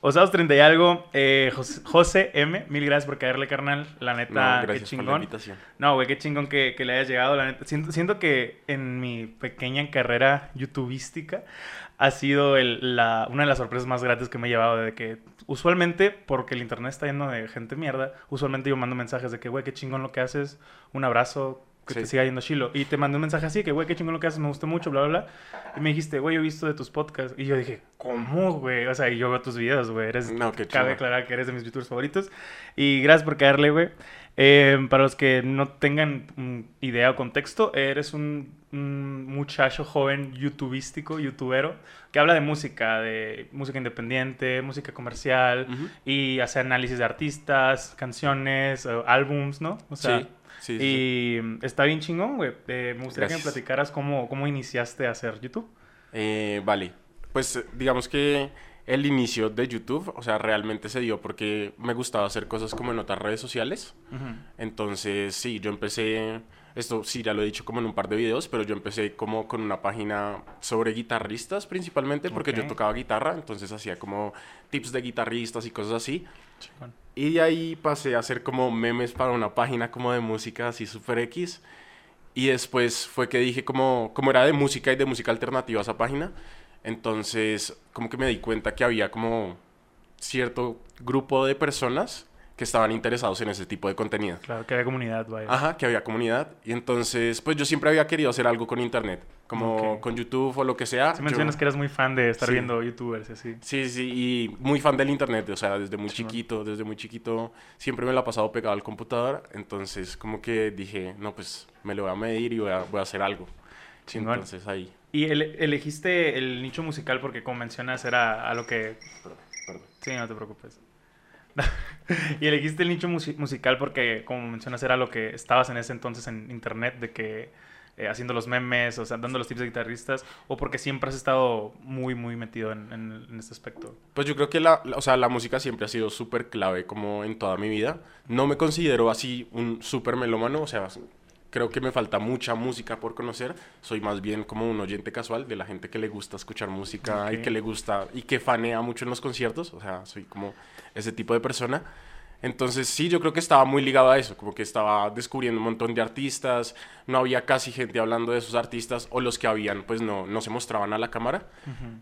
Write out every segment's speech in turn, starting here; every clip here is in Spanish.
Osados 30 y algo, eh, José, José M, mil gracias por caerle, carnal. La No, neta, qué por la chingón. No, güey, qué chingón que, que le hayas llegado, la neta. Siento, siento que en mi pequeña carrera youtubística ha sido el- la, una de las sorpresas más gratas que me he llevado de que usualmente, porque el internet está lleno de gente mierda, usualmente yo mando mensajes de que, güey, qué chingón lo que haces, un abrazo, que Sí. te siga yendo chilo. Y te mandé un mensaje así, que, güey, qué chingón lo que haces, me gustó mucho, bla, bla, bla. Y me dijiste, güey, yo he visto de tus podcasts. Y yo dije, ¿cómo, güey? O sea, y yo veo tus videos, güey. Eres, No, qué cabe aclarar que eres de mis youtubers favoritos. Y gracias por caerle, güey. Eh, para los que no tengan mm, idea o contexto, eres un, un muchacho joven youtubístico, youtubero, que habla de música, de música independiente, música comercial, Ujú. y hace análisis de artistas, canciones, eh, álbums, ¿no? O sea, sí, sí, sí, sí. y mm, está bien chingón, güey. Eh, me gustaría que me Gracias. platicaras cómo, cómo iniciaste a hacer YouTube. Eh, vale, pues eh, digamos que el inicio de YouTube, o sea, realmente se dio porque me gustaba hacer cosas como en otras redes sociales. Entonces, sí, yo empecé, esto sí, ya lo he dicho como en un par de videos, pero yo empecé como con una página sobre guitarristas principalmente, porque Ok. yo tocaba guitarra, entonces hacía como tips de guitarristas y cosas así. Y de ahí pasé a hacer como memes para una página como de música así super X. Y después fue que dije como, como era de música y de música alternativa esa página, entonces como que me di cuenta que había como cierto grupo de personas que estaban interesados en ese tipo de contenido. Claro, que había comunidad, vaya. Ajá, que había comunidad. Y entonces, pues yo siempre había querido hacer algo con internet, como Ok. con YouTube o lo que sea. Si Yo- mencionas que eras muy fan de estar Sí. viendo youtubers así. Sí, sí, y muy fan del internet, o sea, desde muy Chingón. chiquito, desde muy chiquito, siempre me la he pasado pegado al computador, entonces como que dije, no, pues me lo voy a medir y voy a, voy a hacer algo. Chingón. Entonces ahí, Y ele- elegiste el nicho musical porque, como mencionas, era a lo que... perdón. Sí, no te preocupes. y elegiste el nicho musi- musical porque, como mencionas, era lo que estabas en ese entonces en internet, de que eh, haciendo los memes, o sea, dando los tips de guitarristas, o porque siempre has estado muy, muy metido en, este aspecto. Pues yo creo que la, la- o sea, la música siempre ha sido súper clave como en toda mi vida. No me considero así un súper melómano, o sea, creo que me falta mucha música por conocer. Soy más bien como un oyente casual de la gente que le gusta escuchar música Ok. y que le gusta y que fanea mucho en los conciertos, o sea, soy como ese tipo de persona. Entonces sí, yo creo que estaba muy ligado a eso, como que estaba descubriendo un montón de artistas, no había casi gente hablando de esos artistas o los que habían pues no, no se mostraban a la cámara.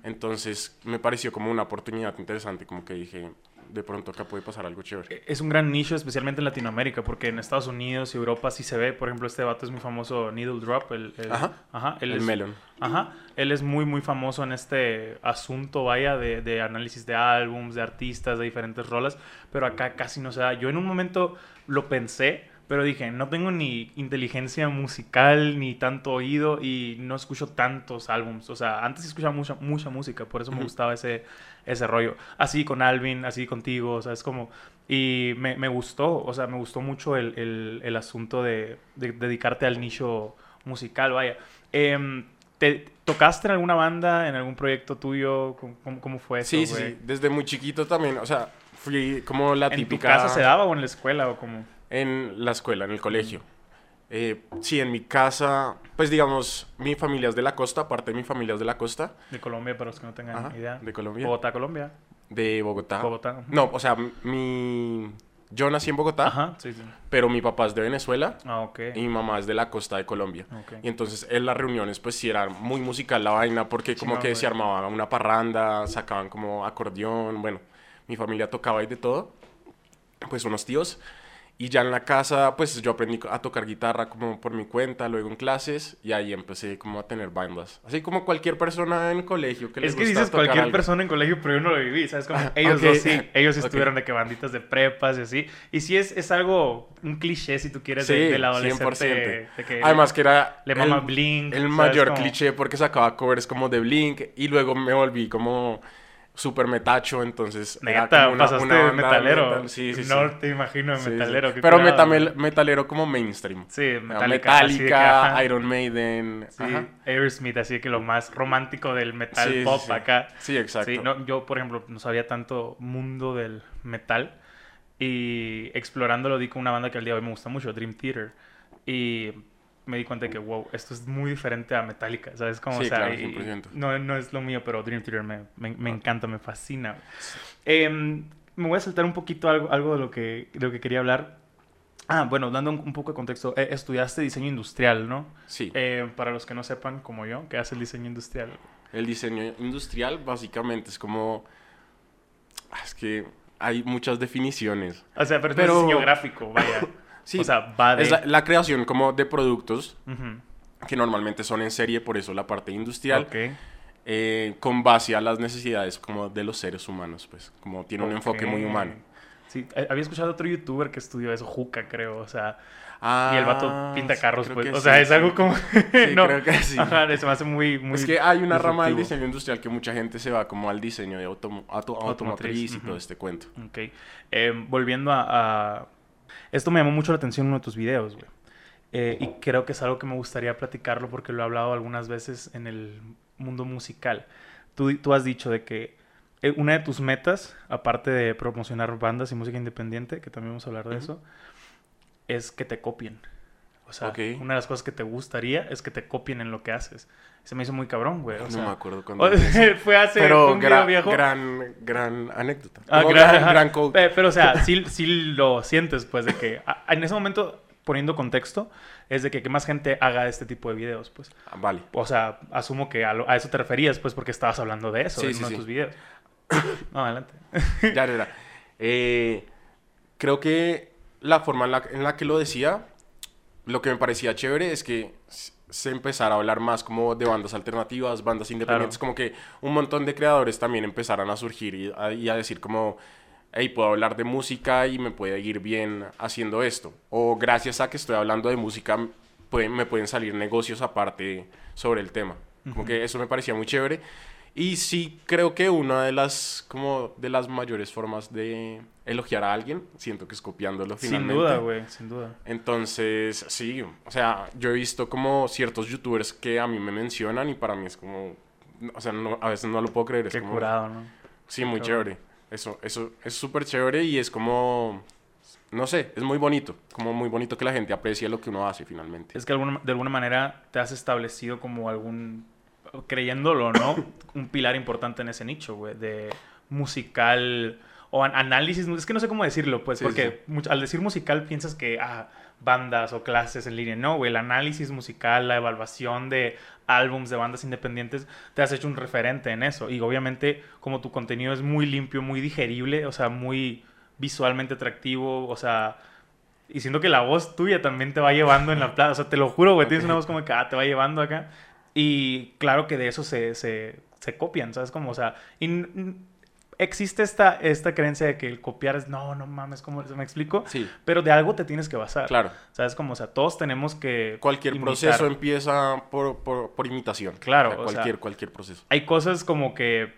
Entonces me pareció como una oportunidad interesante, como que dije, de pronto acá puede pasar algo chévere. Es un gran nicho, especialmente en Latinoamérica, porque en Estados Unidos y Europa sí se ve. Por ejemplo, este vato es muy famoso, Needle Drop. El, el- Ajá. Ajá, él El es- melon. Ajá, él es muy, muy famoso en este asunto, vaya, de, de análisis de álbums, de artistas, de diferentes rolas, pero acá casi no se da. Yo en un momento lo pensé, pero dije, no tengo ni inteligencia musical, ni tanto oído, y no escucho tantos álbums. O sea, antes escuchaba mucha, mucha música, por eso me gustaba ese, ese rollo. Así con Alvin, así contigo, o sea, es como... Y me, me gustó, o sea, me gustó mucho el, el- el asunto de, de dedicarte al nicho musical, vaya. Em, ¿Te tocaste en alguna banda, en algún proyecto tuyo? ¿Cómo, cómo- fue eso, Sí, sí, desde muy chiquito también, o sea, fui como la ¿En típica... tu casa se daba o en la escuela o cómo? En la escuela, en el colegio. Eh, sí, en mi casa, pues digamos, mi familia es de la costa, parte de mi familia es de la costa, De Colombia, para los que no tengan Ajá, idea. de Colombia. Bogotá, Colombia. de Bogotá. Bogotá. No, o sea, mi... Yo nací en Bogotá, Ajá, sí, sí. pero mi papá es de Venezuela Ah, ok. y mi mamá es de la costa de Colombia. Ok. Y entonces en las reuniones pues sí era muy musical la vaina porque como Chingón, que güey. se armaba una parranda, sacaban como acordeón, bueno, mi familia tocaba y de todo, pues unos tíos. Y ya en la casa pues yo aprendí a tocar guitarra como por mi cuenta, luego en clases y ahí empecé como a tener bandas. Así como cualquier persona en colegio que le Es que gusta dices tocar cualquier algo. persona en colegio, pero yo no lo viví, ¿sabes? Como ellos ok. dos sí, ellos sí Ok. estuvieron de que banditas de prepas y así. Y sí es, es algo, un cliché si tú quieres, de, Sí, del adolescente. 100%. De que Además que era le mama Blink, el mayor Como- cliché porque sacaba covers como de Blink y luego me volví como super metacho, entonces Neta, una- pasaste una de metalero. metal. Sí, sí, no sí. te imagino de metalero. Pero güey. metalero como mainstream. Sí, Metallica. que, Metallica. Iron Maiden. Sí, ajá. Aerosmith, así que lo más romántico del metal pop acá. Sí, exacto. No, yo, por ejemplo, no sabía tanto mundo del metal y explorándolo di con una banda que al día de hoy me gusta mucho, Dream Theater. Y me di cuenta de que, wow, esto es muy diferente a Metallica, ¿sabes? Como, Sí, o sea, claro, y- 100%. no, no es lo mío, pero Dream Theater me, me, me Ah. encanta, me fascina. Em, me voy a saltar un poquito algo, algo de, lo que, de lo que quería hablar. Ah, bueno, dando un, un poco de contexto, eh, estudiaste diseño industrial, ¿no? Sí. Eh, para los que no sepan, como yo, ¿qué hace el diseño industrial? El diseño industrial básicamente es como... ah, Es que hay muchas definiciones. O sea, pero, Pero- es diseño gráfico, vaya. Sí, O sea, va de... es la, la creación como de productos que normalmente son en serie, por eso la parte industrial, Ok. eh, con base a las necesidades como de los seres humanos, pues como tiene un enfoque muy humano. Sí, eh, había escuchado a otro youtuber que estudió eso, Juca, creo, o sea, Ah, y el vato pinta sí, carros, pues, o sea, sí, es algo como... Sí, creo que sí. Ajá, se me hace muy, muy Es que hay una rama del diseño industrial que mucha gente se va como al diseño de automo- auto- automotriz y todo este cuento. Ok. Eh, volviendo a, a- Esto me llamó mucho la atención en uno de tus videos, güey. Eh, y creo que es algo que me gustaría platicarlo porque lo he hablado algunas veces en el mundo musical. Tú, tú has dicho de que eh, una de tus metas, aparte de promocionar bandas y música independiente, que también vamos a hablar de eso, es que te copien. O sea, una de las cosas que te gustaría es que te copien en lo que haces. Se me hizo muy cabrón, güey. O no sea, me acuerdo cuándo. o- fue hace Pero un video gran, viejo. gran, gran anécdota. Ah, gran, gran, gran. Pe- Pero, o sea, sí, sí lo sientes, pues, de que a- en ese momento, poniendo contexto, es de que, que más gente haga este tipo de videos, pues. Ah, Vale. O sea, asumo que a, lo- a eso te referías, pues, porque estabas hablando de eso Sí, en sí, uno sí. de tus videos. No, adelante. Ya, ya, ya. Eh, creo que la forma en la, en la que lo decía, lo que me parecía chévere es que se empezara a hablar más como de bandas alternativas, bandas independientes, como que un montón de creadores también empezaran a surgir y a, y a decir como, hey, puedo hablar de música y me puede ir bien haciendo esto. O gracias a que estoy hablando de música, pueden- me pueden salir negocios aparte sobre el tema. Como que eso me parecía muy chévere. Y sí creo que una de las, como, de las mayores formas de elogiar a alguien, siento que es copiándolo Sin finalmente. duda, güey, sin duda. Entonces, sí, o sea, yo he visto como ciertos youtubers que a mí me mencionan y para mí es como, o sea, no- a veces no lo puedo creer. Es Qué como, curado, ¿no? Sí, muy chévere. Eso, eso es súper chévere y es como, no sé, es muy bonito. Como muy bonito que la gente aprecie lo que uno hace finalmente. Es que alguna- de alguna manera te has establecido como algún, creyéndolo, ¿no? Un pilar importante en ese nicho, güey, de musical o an- análisis, es que no sé cómo decirlo, pues, Sí, porque al decir musical piensas que, ah, bandas o clases en línea, no, güey, el análisis musical, la evaluación de álbums de bandas independientes, te has hecho un referente en eso, y obviamente como tu contenido es muy limpio, muy digerible, o sea, muy visualmente atractivo, o sea, y siento que la voz tuya también te va llevando en la plaza. O sea, te lo juro, güey. Tienes una voz como que ah, te va llevando acá. Y claro que de eso se, se, se copian, ¿sabes? Como, o sea, y existe esta, esta creencia de que el copiar es, no, no mames, ¿cómo me explico? Sí, Pero de algo te tienes que basar. claro. ¿Sabes? Como, o sea, todos tenemos que. Cualquier imitar. proceso empieza por, por, por imitación. Claro, O sea, o sea- cualquier, cualquier proceso. hay cosas como que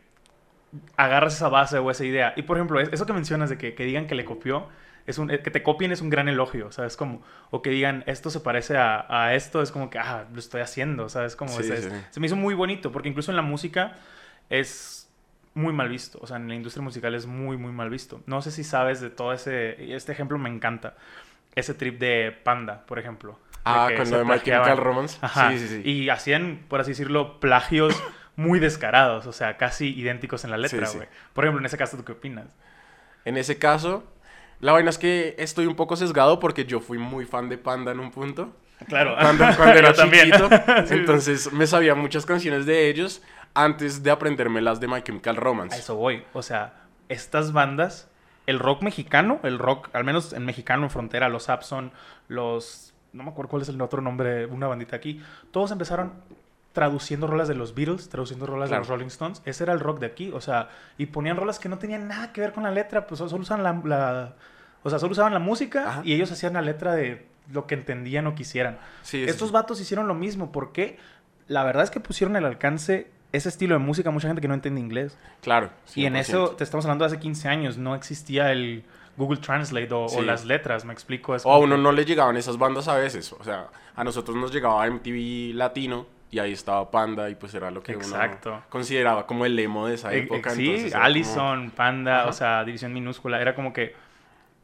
agarras esa base o esa idea. Y por ejemplo, es- eso que mencionas de que, que digan que le copió, es un, eh, que te copien es un gran elogio, ¿sabes? Como, o que digan esto se parece a, a esto, es como que, ah, lo estoy haciendo, ¿sabes? Como, Sí, sí, se me hizo muy bonito, porque incluso en la música es muy mal visto, o sea, en la industria musical es muy, muy mal visto. No sé si sabes de todo ese, este ejemplo me encanta, ese trip de Panda, por ejemplo. Ah, lo de My. Chemical Romance. Ajá. Sí, sí, sí. Y hacían, por así decirlo, plagios muy descarados, o sea, casi idénticos en la letra, Sí, sí. güey. Por ejemplo, en ese caso, ¿tú qué opinas? En ese caso, la vaina es que estoy un poco sesgado porque yo fui muy fan de Panda en un punto. Claro, Cuando, cuando era chiquito. Entonces me sabía muchas canciones de ellos antes de aprenderme las de My Chemical A Romance. eso voy. O sea, estas bandas, el rock mexicano, el rock, al menos en mexicano, en frontera, los Abson, los. No me acuerdo cuál es el otro nombre, una bandita aquí. Todos empezaron traduciendo rolas de los Beatles, traduciendo rolas de los Rolling Stones. Ese era el rock de aquí. O sea, y ponían rolas que no tenían nada que ver con la letra, pues solo usaban la. la- o sea, solo usaban la música Ajá. y ellos hacían la letra de lo que entendían o quisieran. Sí, Estos sí. vatos hicieron lo mismo. porque La verdad es que pusieron el alcance ese estilo de música a mucha gente que no entiende inglés. Claro. Y en 100%. eso te estamos hablando de hace 15 años, no existía el Google Translate o, las letras, me explico. Es O a uno que- no le llegaban esas bandas a veces. O sea, a nosotros nos llegaba MTV Latino y ahí estaba Panda y pues era lo que Exacto. uno consideraba como el emo de esa época. sí, como- Allison, Panda, Ajá. o sea, división minúscula, era como que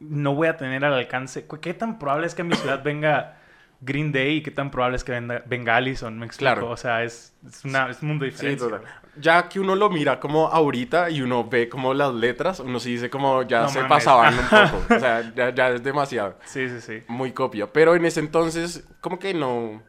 no voy a tener al alcance. ¿Qué tan probable es que a mi ciudad venga Green Day y qué tan probable es que venga, venga Allison, me explico. Claro. O sea, es, es, una, es un mundo Sí, diferente. total. Ya que uno lo mira como ahorita y uno ve como las letras, uno sí dice como ya No se mames. pasaban un poco. O sea, ya, ya es demasiado. Sí, sí, sí. Muy copia. Pero en ese entonces, como que no.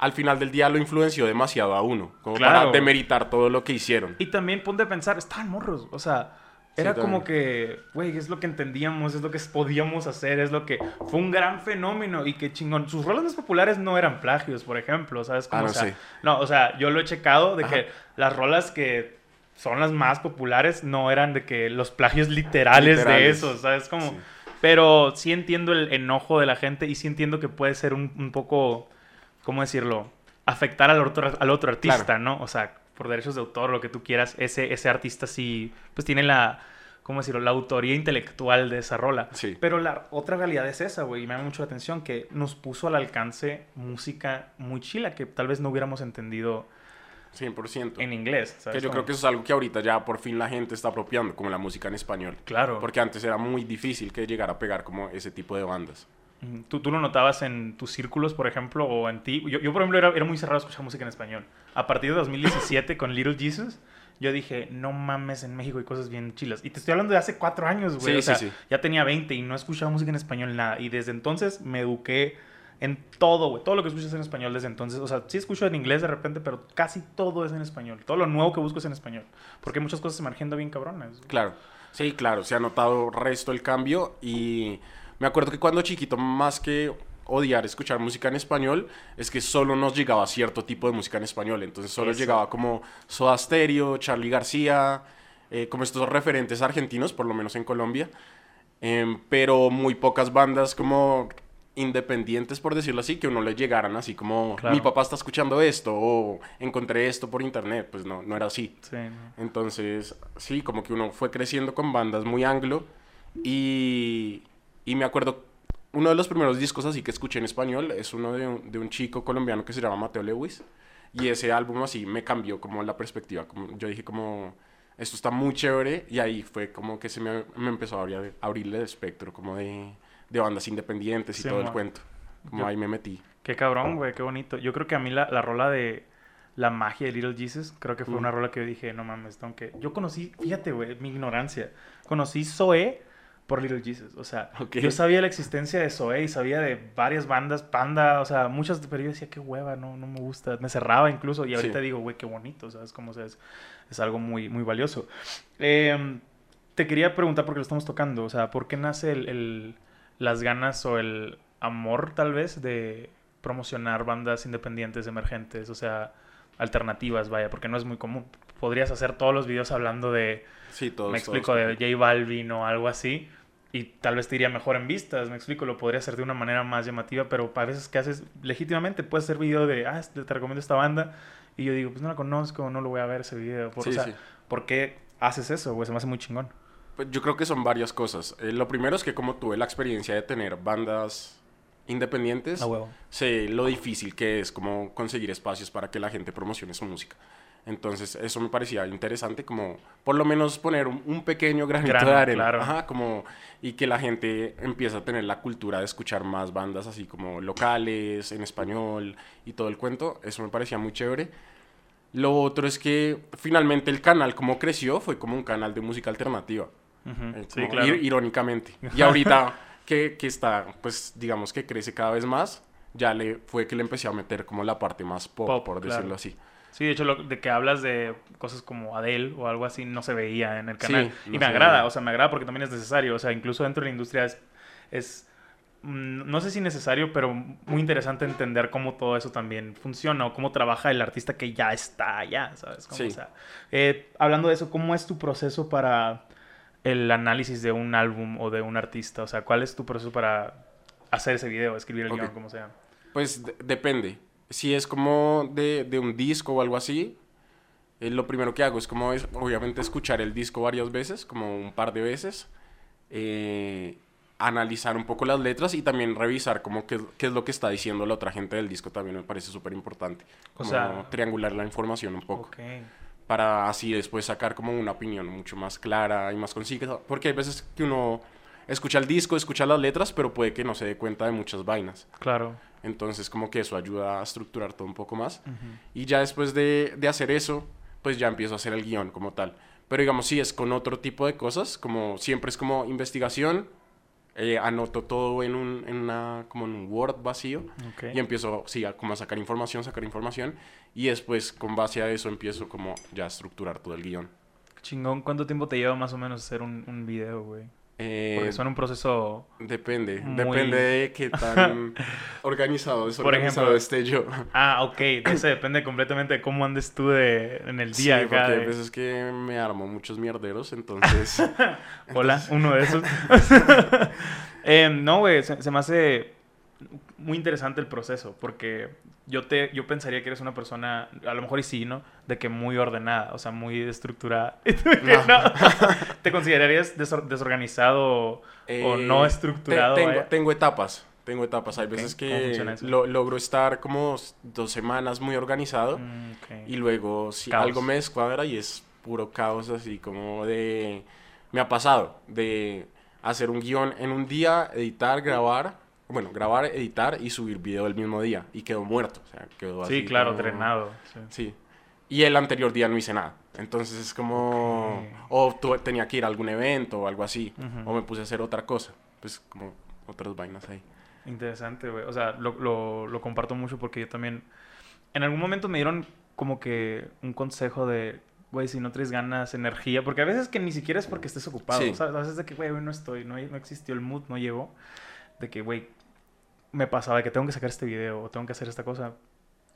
Al final del día lo influenció demasiado a uno. Como para demeritar todo lo que hicieron. Y también ponte a pensar, estaban morros, o sea, era Sí, como que, güey, es lo que entendíamos, es lo que podíamos hacer, es lo que fue un gran fenómeno y que chingón. Sus rolas más populares no eran plagios, por ejemplo, ¿sabes? Como, Ah, no o sea, sé. no, o sea, yo lo he checado de Ajá. que las rolas que son las más populares no eran de que los plagios literales, de esos, ¿sabes? Como, Sí. pero sí entiendo el enojo de la gente y sí entiendo que puede ser un, un poco, ¿cómo decirlo? Afectar al otro, al otro artista, Claro. ¿no? O sea, por derechos de autor, lo que tú quieras, ese, ese artista sí, pues tiene la, ¿cómo decirlo? La autoría intelectual de esa rola. Sí. Pero la otra realidad es esa, güey, y me llama mucho la atención que nos puso al alcance música muy chila que tal vez no hubiéramos entendido 100%. en inglés, ¿sabes? Que yo creo que eso es algo que ahorita ya por fin la gente está apropiando, como la música en español. Claro. Porque antes era muy difícil que llegara a pegar como ese tipo de bandas. ¿Tú, tú lo notabas en tus círculos, por ejemplo, o en ti. Yo, yo, por ejemplo, era, era muy cerrado a escuchar música en español. A partir de 2017, con Little Jesus, yo dije, no mames, en México hay cosas bien chilas. Y te estoy hablando de hace cuatro años, güey. Sí, o sea, sí, sí. ya tenía 20 y no escuchaba música en español nada. Y desde entonces me eduqué en todo, güey. Todo lo que escuchas en español desde entonces. O sea, sí escucho en inglés de repente, pero casi todo es en español. Todo lo nuevo que busco es en español. Porque muchas cosas emergiendo bien cabronas. Claro. Sí, claro, se ha notado resto el cambio y me acuerdo que cuando chiquito, más que odiar escuchar música en español, es que solo nos llegaba cierto tipo de música en español. Entonces solo Eso. llegaba como Soda Stereo, Charlie García, eh, como estos referentes argentinos, por lo menos en Colombia. Em, pero muy pocas bandas como independientes, por decirlo así, que uno le llegaran así como Claro. mi papá está escuchando esto o encontré esto por internet. Pues no, no era así. Sí, ¿no? Entonces, sí, como que uno fue creciendo con bandas muy anglo y, y me acuerdo, uno de los primeros discos así que escuché en español es uno de un, de un chico colombiano que se llama Mateo Lewis y ese álbum así me cambió como la perspectiva, como, yo dije como, esto está muy chévere y ahí fue como que se me, me empezó a abrir, abrirle el espectro como de, de bandas independientes y Sí, todo el mo. cuento, como Yo- ahí me metí. Qué cabrón, güey, qué bonito. Yo creo que a mí la, la rola de La magia de Little Jesus, creo que fue Mm. una rola que yo dije, no mames, aunque yo conocí, fíjate, güey, mi ignorancia. Conocí Zoé por Little Jesus, o sea, yo sabía la existencia de Zoé y sabía de varias bandas, Panda, o sea, muchas, pero yo decía, qué hueva, no, no me gusta. Me cerraba incluso y ahorita Sí. digo, güey, qué bonito, ¿sabes? Como, o sea, es, es algo muy, muy valioso. Em, te quería preguntar, porque lo estamos tocando, o sea, ¿por qué nace el, el- las ganas o el amor, tal vez, de promocionar bandas independientes, emergentes, o sea, alternativas, vaya, porque no es muy común. Podrías hacer todos los videos hablando de, Sí, todos. me todos explico, de J Balvin o algo así, y tal vez te iría mejor en vistas, me explico, lo podría hacer de una manera más llamativa, pero a veces que haces legítimamente, puedes hacer video de, ah, este, te recomiendo esta banda, y yo digo, pues no la conozco, no lo voy a ver ese video, por, Sí, o sea, sí. ¿por qué haces eso, güey? Se me hace muy chingón. Pues yo creo que son varias cosas. Eh, lo primero es que como tuve la experiencia de tener bandas independientes, sé lo difícil que es como conseguir espacios para que la gente promocione su música. Entonces eso me parecía interesante como por lo menos poner un, un pequeño granito Grano, de arena. claro. Ajá, como, y que la gente empiece a tener la cultura de escuchar más bandas así como locales, en español y todo el cuento. Eso me parecía muy chévere. Lo otro es que finalmente el canal como creció fue como un canal de música alternativa. Eh, Sí, como claro. ir- irónicamente. Y ahorita que, que está, pues digamos que crece cada vez más, ya le fue que le empecé a meter como la parte más pop, Pop, por claro. decirlo así. Sí, de hecho, lo, de que hablas de cosas como Adele o algo así, no se veía en el Sí, canal. y no me agrada, veía. o sea, me agrada porque también es necesario. O sea, incluso dentro de la industria es, es mm, no sé si necesario, pero muy interesante entender cómo todo eso también funciona o cómo trabaja el artista que ya está allá, ¿sabes? Como, Sí. o sea, eh, hablando de eso, ¿cómo es tu proceso para el análisis de un álbum o de un artista? O sea, ¿cuál es tu proceso para hacer ese video, escribir el guion, como sea? Pues de- depende. Si es como de, de un disco o algo así, eh, lo primero que hago es como, es, obviamente, escuchar el disco varias veces, como un par de veces, eh, analizar un poco las letras y también revisar como qué, qué es lo que está diciendo la otra gente del disco también me parece súper importante. O Como sea- triangular la información un poco. Ok. para así después sacar como una opinión mucho más clara y más concisa, porque hay veces que uno escucha el disco, escucha las letras, pero puede que no se dé cuenta de muchas vainas. Claro. Entonces como que eso ayuda a estructurar todo un poco más. Y ya después de, de hacer eso, pues ya empiezo a hacer el guion como tal. Pero digamos, sí, es con otro tipo de cosas, como siempre es como investigación, eh, anoto todo en un, en una, como en un Word vacío y empiezo, sí, a, como a sacar información, sacar información y después con base a eso empiezo como ya a estructurar todo el guion. Chingón, ¿cuánto tiempo te lleva más o menos hacer un, un video, güey? Eh, Porque suena un proceso... Depende, muy- depende de qué tan organizado, desorganizado ejemplo, esté yo. Ah, ok. Ese depende completamente de cómo andes tú de, en el día sí, acá. porque de- hay veces que me armo muchos mierderos, entonces... Hola, uno de esos. Eh, no, güey, se, se me hace muy interesante el proceso, porque yo te, yo pensaría que eres una persona, a lo mejor y sí, ¿no? De que muy ordenada, o sea, muy estructurada. No. no. ¿Te considerarías desor- desorganizado o Eh, no te- estructurado? tengo, vaya? tengo etapas, tengo etapas. Hay Ok, veces ¿cómo que lo- logro estar como dos semanas muy organizado Mm, ok. y luego si Caos. algo me descuadra y es puro caos así como de... Me ha pasado de hacer un guion en un día, editar, grabar, bueno, grabar, editar y subir video el mismo día y quedó muerto. O sea, quedó Sí, así claro, como- drenado. sí. Sí. Y el anterior día no hice nada. Entonces es como... Ok. O tu- tenía que ir a algún evento o algo así. Ujú. O me puse a hacer otra cosa. Pues como otras vainas ahí. Interesante, güey. O sea, lo, lo, lo comparto mucho porque yo también... En algún momento me dieron como que un consejo de, güey, si no traes ganas, energía, porque a veces que ni siquiera es porque estés ocupado, Sí. ¿sabes? A veces de que, güey, hoy no estoy, no, no existió el mood, no llegó. De que, güey, me pasaba de que tengo que sacar este video o tengo que hacer esta cosa.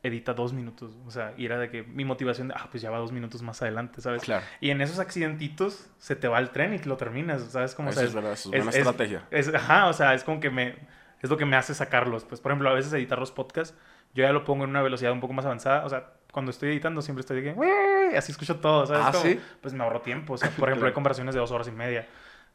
Edita dos minutos. O sea, y era de que mi motivación de, ah, pues ya va dos minutos más adelante, ¿sabes? Claro. Y en esos accidentitos se te va el tren y lo terminas, ¿sabes? Como, Eso es verdad, eso es buena estrategia. es- ajá, o sea, es como que me... Es lo que me hace sacarlos. Pues, por ejemplo, a veces editar los podcasts, yo ya lo pongo en una velocidad un poco más avanzada. O sea, cuando estoy editando siempre estoy de que... Así escucho todo, ¿sabes? Ah, Como, ¿sí? Pues me ahorro tiempo. O sea, por ejemplo, hay conversaciones de dos horas y media.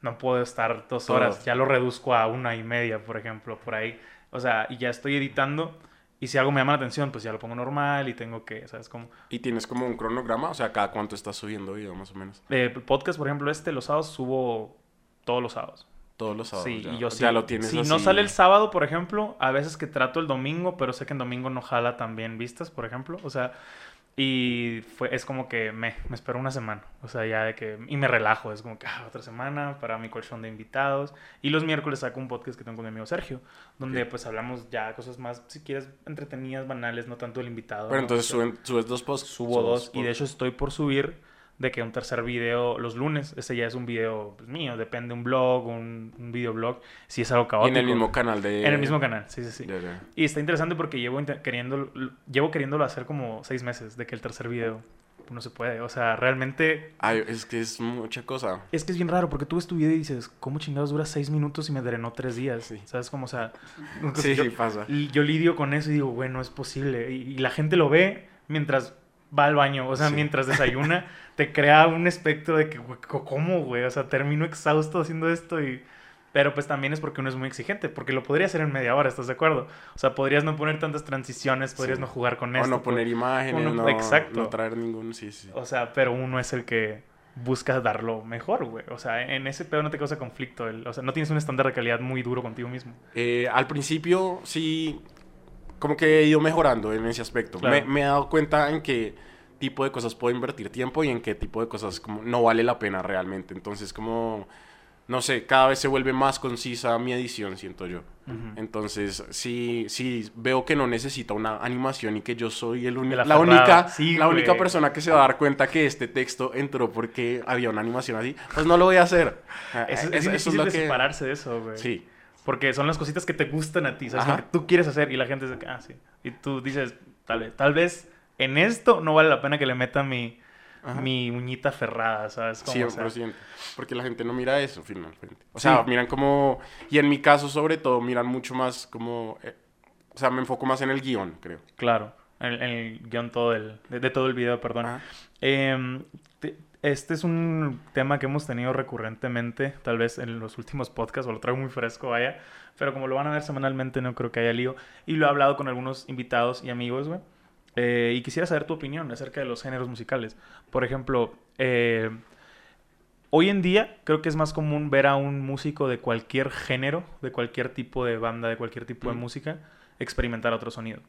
No puedo estar dos horas. Ya lo reduzco a una y media, por ejemplo, por ahí. O sea, y ya estoy editando. Y si algo me llama la atención, pues ya lo pongo normal y tengo que, ¿sabes? Como... ¿Y tienes como un cronograma? O sea, ¿cada cuánto estás subiendo video más o menos? Eh, podcast, por ejemplo, este, los sábados subo todos los sábados. Todos los sábados. Sí, ya. y yo sí. sea, lo tienes Si así. no sale el sábado, por ejemplo, a veces que trato el domingo, pero sé que en domingo no jala también vistas, por ejemplo. O sea, y fue, es como que me, me espero una semana. O sea, ya de que. Y me relajo. Es como que, ah, otra semana para mi colchón de invitados. Y los miércoles saco un podcast que tengo con mi amigo Sergio, donde pues hablamos ya cosas más, si quieres, entretenidas, banales, no tanto el invitado. Pero ¿no? entonces O sea, suben- subes dos posts. Subo dos y de hecho estoy por subir de que un tercer video los lunes, ese ya es un video pues, mío, depende un blog, un, un videoblog, si es algo caótico. en el mismo canal de... En el mismo canal, sí, sí, sí. Y está interesante porque llevo queriendo, llevo queriéndolo hacer como seis meses de que el tercer video no se puede. O sea, realmente Ay, es que es mucha cosa. es que es bien raro porque tú ves tu video y dices, ¿cómo chingados dura seis minutos y me drenó tres días? Sí. ¿Sabes? Como, o sea, Sí, yo, pasa. yo lidio con eso y digo, bueno, es posible. Y, y la gente lo ve mientras va al baño, o sea, Sí. mientras desayuna, te crea un espectro de que, güey, ¿cómo, güey? O sea, termino exhausto haciendo esto y... Pero pues también es porque uno es muy exigente, porque lo podría hacer en media hora, ¿estás de acuerdo? O sea, podrías no poner tantas transiciones, podrías Sí. no jugar con O esto. no poner pues. imágenes, uno- no, exacto. no traer ningún... Sí, sí. O sea, pero uno es el que busca darlo mejor, güey. O sea, en ese pedo no te causa conflicto. el- o sea, no tienes un estándar de calidad muy duro contigo mismo. Eh, al principio sí, como que he ido mejorando en ese aspecto. Claro. Me, me he dado cuenta en qué tipo de cosas puedo invertir tiempo y en qué tipo de cosas como no vale la pena realmente. Entonces como, no sé, cada vez se vuelve más concisa mi edición, siento yo. Ujú. Entonces, sí, sí, veo que no necesita una animación y que yo soy el la aferrado. única, Sí, la única persona que se va a dar cuenta que este texto entró porque había una animación así, pues no lo voy a hacer. Ah, Es, es, eso difícil lo de que- separarse de eso, güey. Sí, Porque son las cositas que te gustan a ti, ¿sabes? Lo que tú quieres hacer y la gente dice, ah, sí. Y tú dices, tal vez, tal vez en esto no vale la pena que le meta mi, Ajá. mi uñita ferrada, ¿sabes? Como, o sea, 100%. Porque la gente no mira eso, finalmente. O Sí. sea, miran como... Y en mi caso, sobre todo, miran mucho más como... eh, o sea, me enfoco más en el guion, creo. Claro, en, en el guion todo el, de, de todo el video, perdón. Em, te- este es un tema que hemos tenido recurrentemente, tal vez en los últimos podcasts, o lo traigo muy fresco, vaya, pero como lo van a ver semanalmente, no creo que haya lío. Y lo he hablado con algunos invitados y amigos, güey. Eh, y quisiera saber tu opinión acerca de los géneros musicales. Por ejemplo, eh, hoy en día creo que es más común ver a un músico de cualquier género, de cualquier tipo de banda, de cualquier tipo de Mm. música, experimentar otro sonido.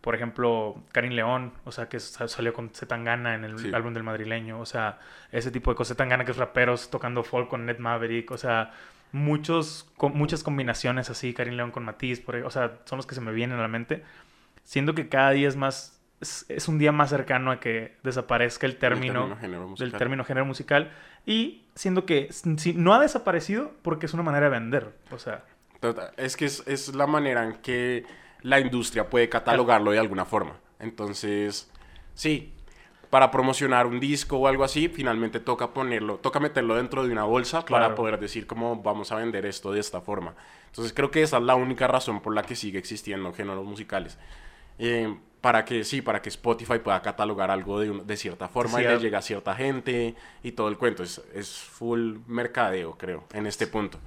Por ejemplo, Karim León, o sea, que sa- salió con Zetangana en el Sí. álbum del madrileño, o sea, ese tipo de cosas. Zetangana que es raperos tocando folk con Ned Maverick, o sea, muchos, con, muchas combinaciones así, Karim León con Matiz, por, ahí, o sea, son los que se me vienen a la mente. Siendo que cada día es más, es, es un día más cercano a que desaparezca el término, género del musical. término género musical y siendo que si no ha desaparecido porque es una manera de vender, o sea, Total, Es que es, es la manera en que la industria puede catalogarlo de alguna forma. Entonces, sí, para promocionar un disco o algo así, finalmente toca ponerlo, toca meterlo dentro de una bolsa para Claro. poder decir cómo vamos a vender esto de esta forma. Entonces, creo que esa es la única razón por la que sigue existiendo géneros musicales. Eh, para que, sí, para que Spotify pueda catalogar algo de, un- de cierta forma Sí, y le llegue a cierta gente y todo el cuento. Es, es full mercadeo, creo, en este punto.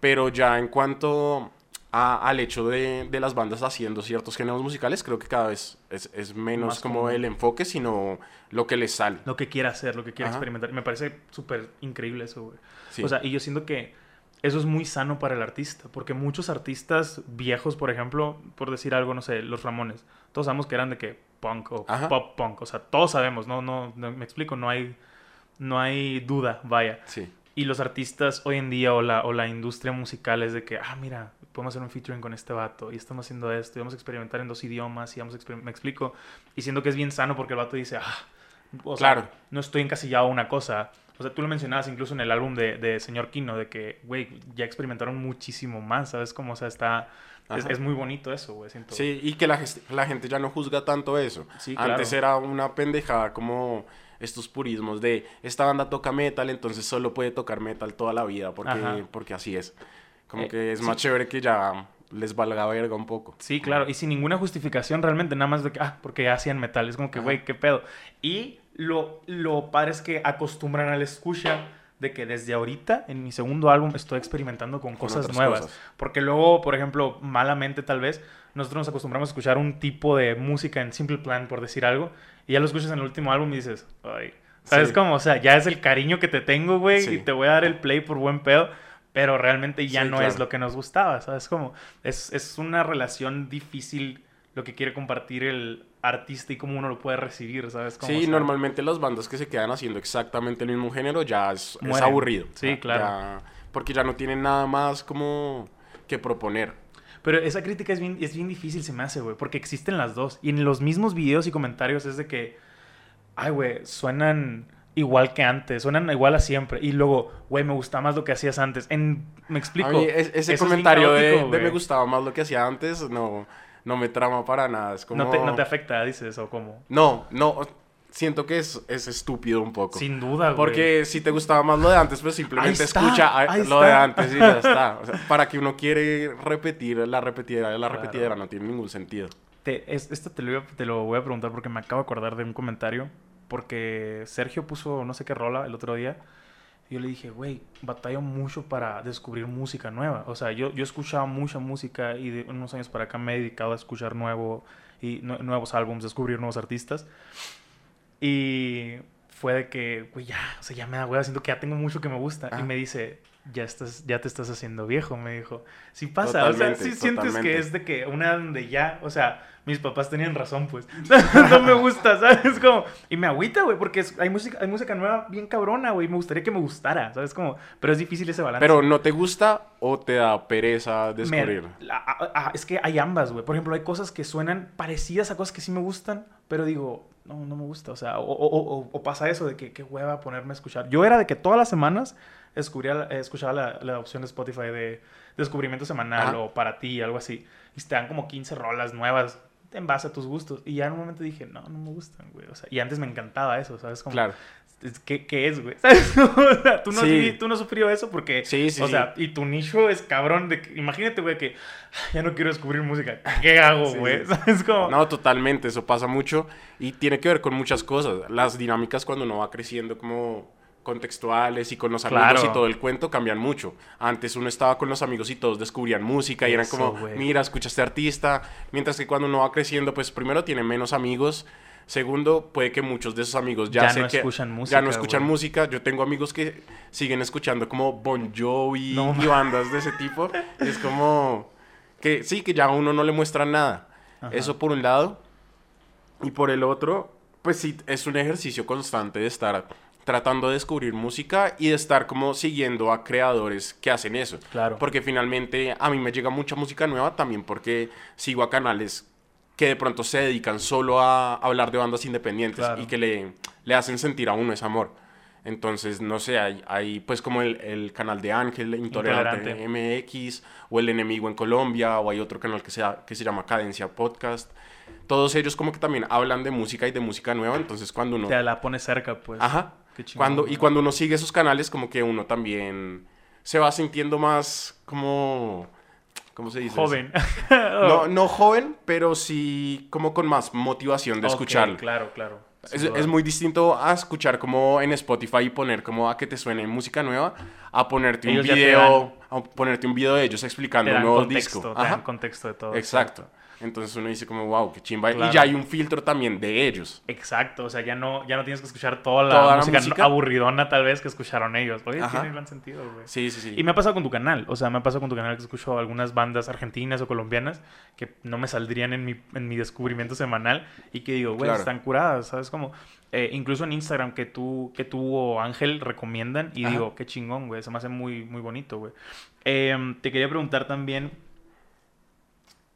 Pero ya en cuanto a- al hecho de, de las bandas haciendo ciertos géneros musicales, creo que cada vez es, es menos Más como común. el enfoque, sino lo que les sale. lo que quiera hacer, lo que quiera Ajá. experimentar. Me parece súper increíble eso, güey. Sí. O sea, y yo siento que eso es muy sano para el artista, porque muchos artistas viejos, por ejemplo, por decir algo, no sé, los Ramones, todos sabemos que eran de que punk o Ajá. pop punk, o sea, todos sabemos, no, no, no me explico, no hay, no hay duda, vaya. sí. Y los artistas hoy en día o la, o la industria musical es de que, ah, mira, podemos hacer un featuring con este vato y estamos haciendo esto y vamos a experimentar en dos idiomas y vamos a me explico. Y siento que es bien sano porque el vato dice, ah, o sea, Claro. no estoy encasillado a una cosa. O sea, tú lo mencionabas incluso en el álbum de, de Señor Kino, de que, güey, ya experimentaron muchísimo más, ¿sabes? Como, o sea, está... Es, es muy bonito eso, güey, siento. Sí, y que la, la gente ya no juzga tanto eso. Sí, Antes claro. era una pendejada como estos purismos de esta banda toca metal, entonces solo puede tocar metal toda la vida porque, Ajá. porque así es. Como Eh, que es sí. más chévere que ya les valga verga un poco. Sí, claro, y sin ninguna justificación realmente, nada más de que, ah, porque hacían metal, es como que, güey, qué pedo. Y lo, lo padre es que acostumbran al escucha de que desde ahorita, en mi segundo álbum, estoy experimentando con, Con cosas nuevas. cosas. Porque luego, por ejemplo, malamente tal vez, nosotros nos acostumbramos a escuchar un tipo de música en Simple Plan, por decir algo, y ya lo escuchas en el último álbum y dices, ay, ¿sabes Sí. cómo? O sea, ya es el cariño que te tengo, güey, Sí. y te voy a dar el play por buen pedo. Pero realmente ya Sí, no es lo que nos gustaba, ¿sabes? Como es, es una relación difícil lo que quiere compartir el artista y cómo uno lo puede recibir, ¿sabes? Como, Sí, o sea, normalmente las bandas que se quedan haciendo exactamente el mismo género ya es, aburrido. Sí, Ya- claro. ya- porque ya no tienen nada más como que proponer. Pero esa crítica es bien, es bien difícil, se me hace, güey, porque existen las dos. Y en los mismos videos y comentarios es de que, ay, güey, suenan igual que antes, suenan igual a siempre. Y luego, güey, me gusta más lo que hacías antes. En, me explico. A mí es- ese es comentario de, de me gustaba más lo que hacía antes, no, no me trama para nada. Es como... no, te, no te afecta, dices, o como. No, no, siento que es, es estúpido un poco. Sin duda, güey. Porque si te gustaba más lo de antes, pues simplemente está, escucha lo de está. antes y ya está. O sea, para que uno quiere repetir la repetidera de la Claro. repetidera no tiene ningún sentido. Te, es- esto te lo, te lo voy a preguntar porque me acabo de acordar de un comentario. Porque Sergio puso no sé qué rola el otro día. Yo le dije, güey, batallo mucho para descubrir música nueva. O sea, yo, yo escuchaba mucha música y de unos años para acá me he dedicado a escuchar nuevo y nue- nuevos álbumes, descubrir nuevos artistas. Y fue de que, güey, ya, o sea, ya me da hueva, siento que ya tengo mucho que me gusta. Ah. Y me dice, ya, estás, ya te estás haciendo viejo, me dijo. Sí pasa, o sea, Totalmente, sí sientes que totalmente. es de que una donde ya, o sea, mis papás tenían razón, pues. no me gusta, ¿sabes? Como, y me agüita, güey, porque es- hay, música, hay música nueva bien cabrona, güey. Me gustaría que me gustara, ¿sabes? Como, pero es difícil ese balance. Pero ¿no te gusta o te da pereza Me- descubrir? la- a- a- es que hay ambas, güey. Por ejemplo, hay cosas que suenan parecidas a cosas que sí me gustan, pero digo, no, no me gusta. O sea, o, o- o- o pasa eso de que qué hueva ponerme a escuchar. Yo era de que todas las semanas descubría, la- eh, escuchaba la, la opción de Spotify de descubrimiento semanal Ajá. o para ti, algo así. Y te dan como 15 rolas nuevas en base a tus gustos. Y ya en un momento dije, no, no me gustan, güey. O sea, y antes me encantaba eso, ¿sabes? Como, Claro. ¿Qué, qué es, güey? ¿Sabes? O sea, tú no, Sí. tú no has sufrido eso porque... Sí, sí, O sí. sea, y tu nicho es cabrón de... imagínate, güey, que ya no quiero descubrir música. ¿Qué hago, Sí, güey? sí. ¿Sabes? Como... No, totalmente, eso pasa mucho y tiene que ver con muchas cosas. Las dinámicas cuando uno va creciendo como contextuales y con los amigos Claro. y todo el cuento cambian mucho. Antes uno estaba con los amigos y todos descubrían música y eran como, mira, escucha este artista. Mientras que cuando uno va creciendo, pues primero tiene menos amigos, Segundo, puede que muchos de esos amigos ya, Ya sé no que escuchan ya música, no escuchan música. Yo tengo amigos que siguen escuchando como Bon Jovi No y bandas de ese tipo. es como que sí, que ya a uno no le muestran nada. Ajá. Eso por un lado. Y por el otro, pues sí, es un ejercicio constante de estar tratando de descubrir música y de estar como siguiendo a creadores que hacen eso. Claro. Porque finalmente a mí me llega mucha música nueva también porque sigo a canales que de pronto se dedican solo a hablar de bandas independientes Claro. y que le, le hacen sentir a uno ese amor. Entonces, no sé, hay, hay pues como el, el canal de Ángel, Intolerante, MX, o El Enemigo en Colombia, o hay otro canal que se, que se llama Cadencia Podcast. Todos ellos como que también hablan de música y de música nueva, entonces cuando uno... Te la pone cerca, pues. Ajá. Qué Cuando, y cuando uno sigue esos canales, como que uno también se va sintiendo más como... ¿Cómo se dice? Joven. No, no joven, pero sí como con más motivación de Ok, escucharlo. Claro, claro. Es, es muy distinto a escuchar como en Spotify y poner como a que te suene música nueva, a ponerte un Ellos video, a ponerte un video de ellos explicando un nuevo contexto, disco. te dan contexto de todo. Exacto. Entonces uno dice como, wow, qué chimba. Claro. Y ya hay un filtro también de ellos. Exacto, o sea, ya no, ya no tienes que escuchar toda la, Toda la música, música. aburridona tal vez que escucharon ellos. Oye, Ajá. tiene gran sentido, güey. Sí, sí, sí. Y me ha pasado con tu canal, o sea, me ha pasado con tu canal que escucho algunas bandas argentinas o colombianas que no me saldrían en mi, en mi descubrimiento semanal y que digo, güey, Claro. están curadas, ¿sabes? Como, eh, incluso en Instagram que tú, que tú o Ángel recomiendan y Ajá. digo, qué chingón, güey, se me hace muy, muy bonito, güey. Em, te quería preguntar también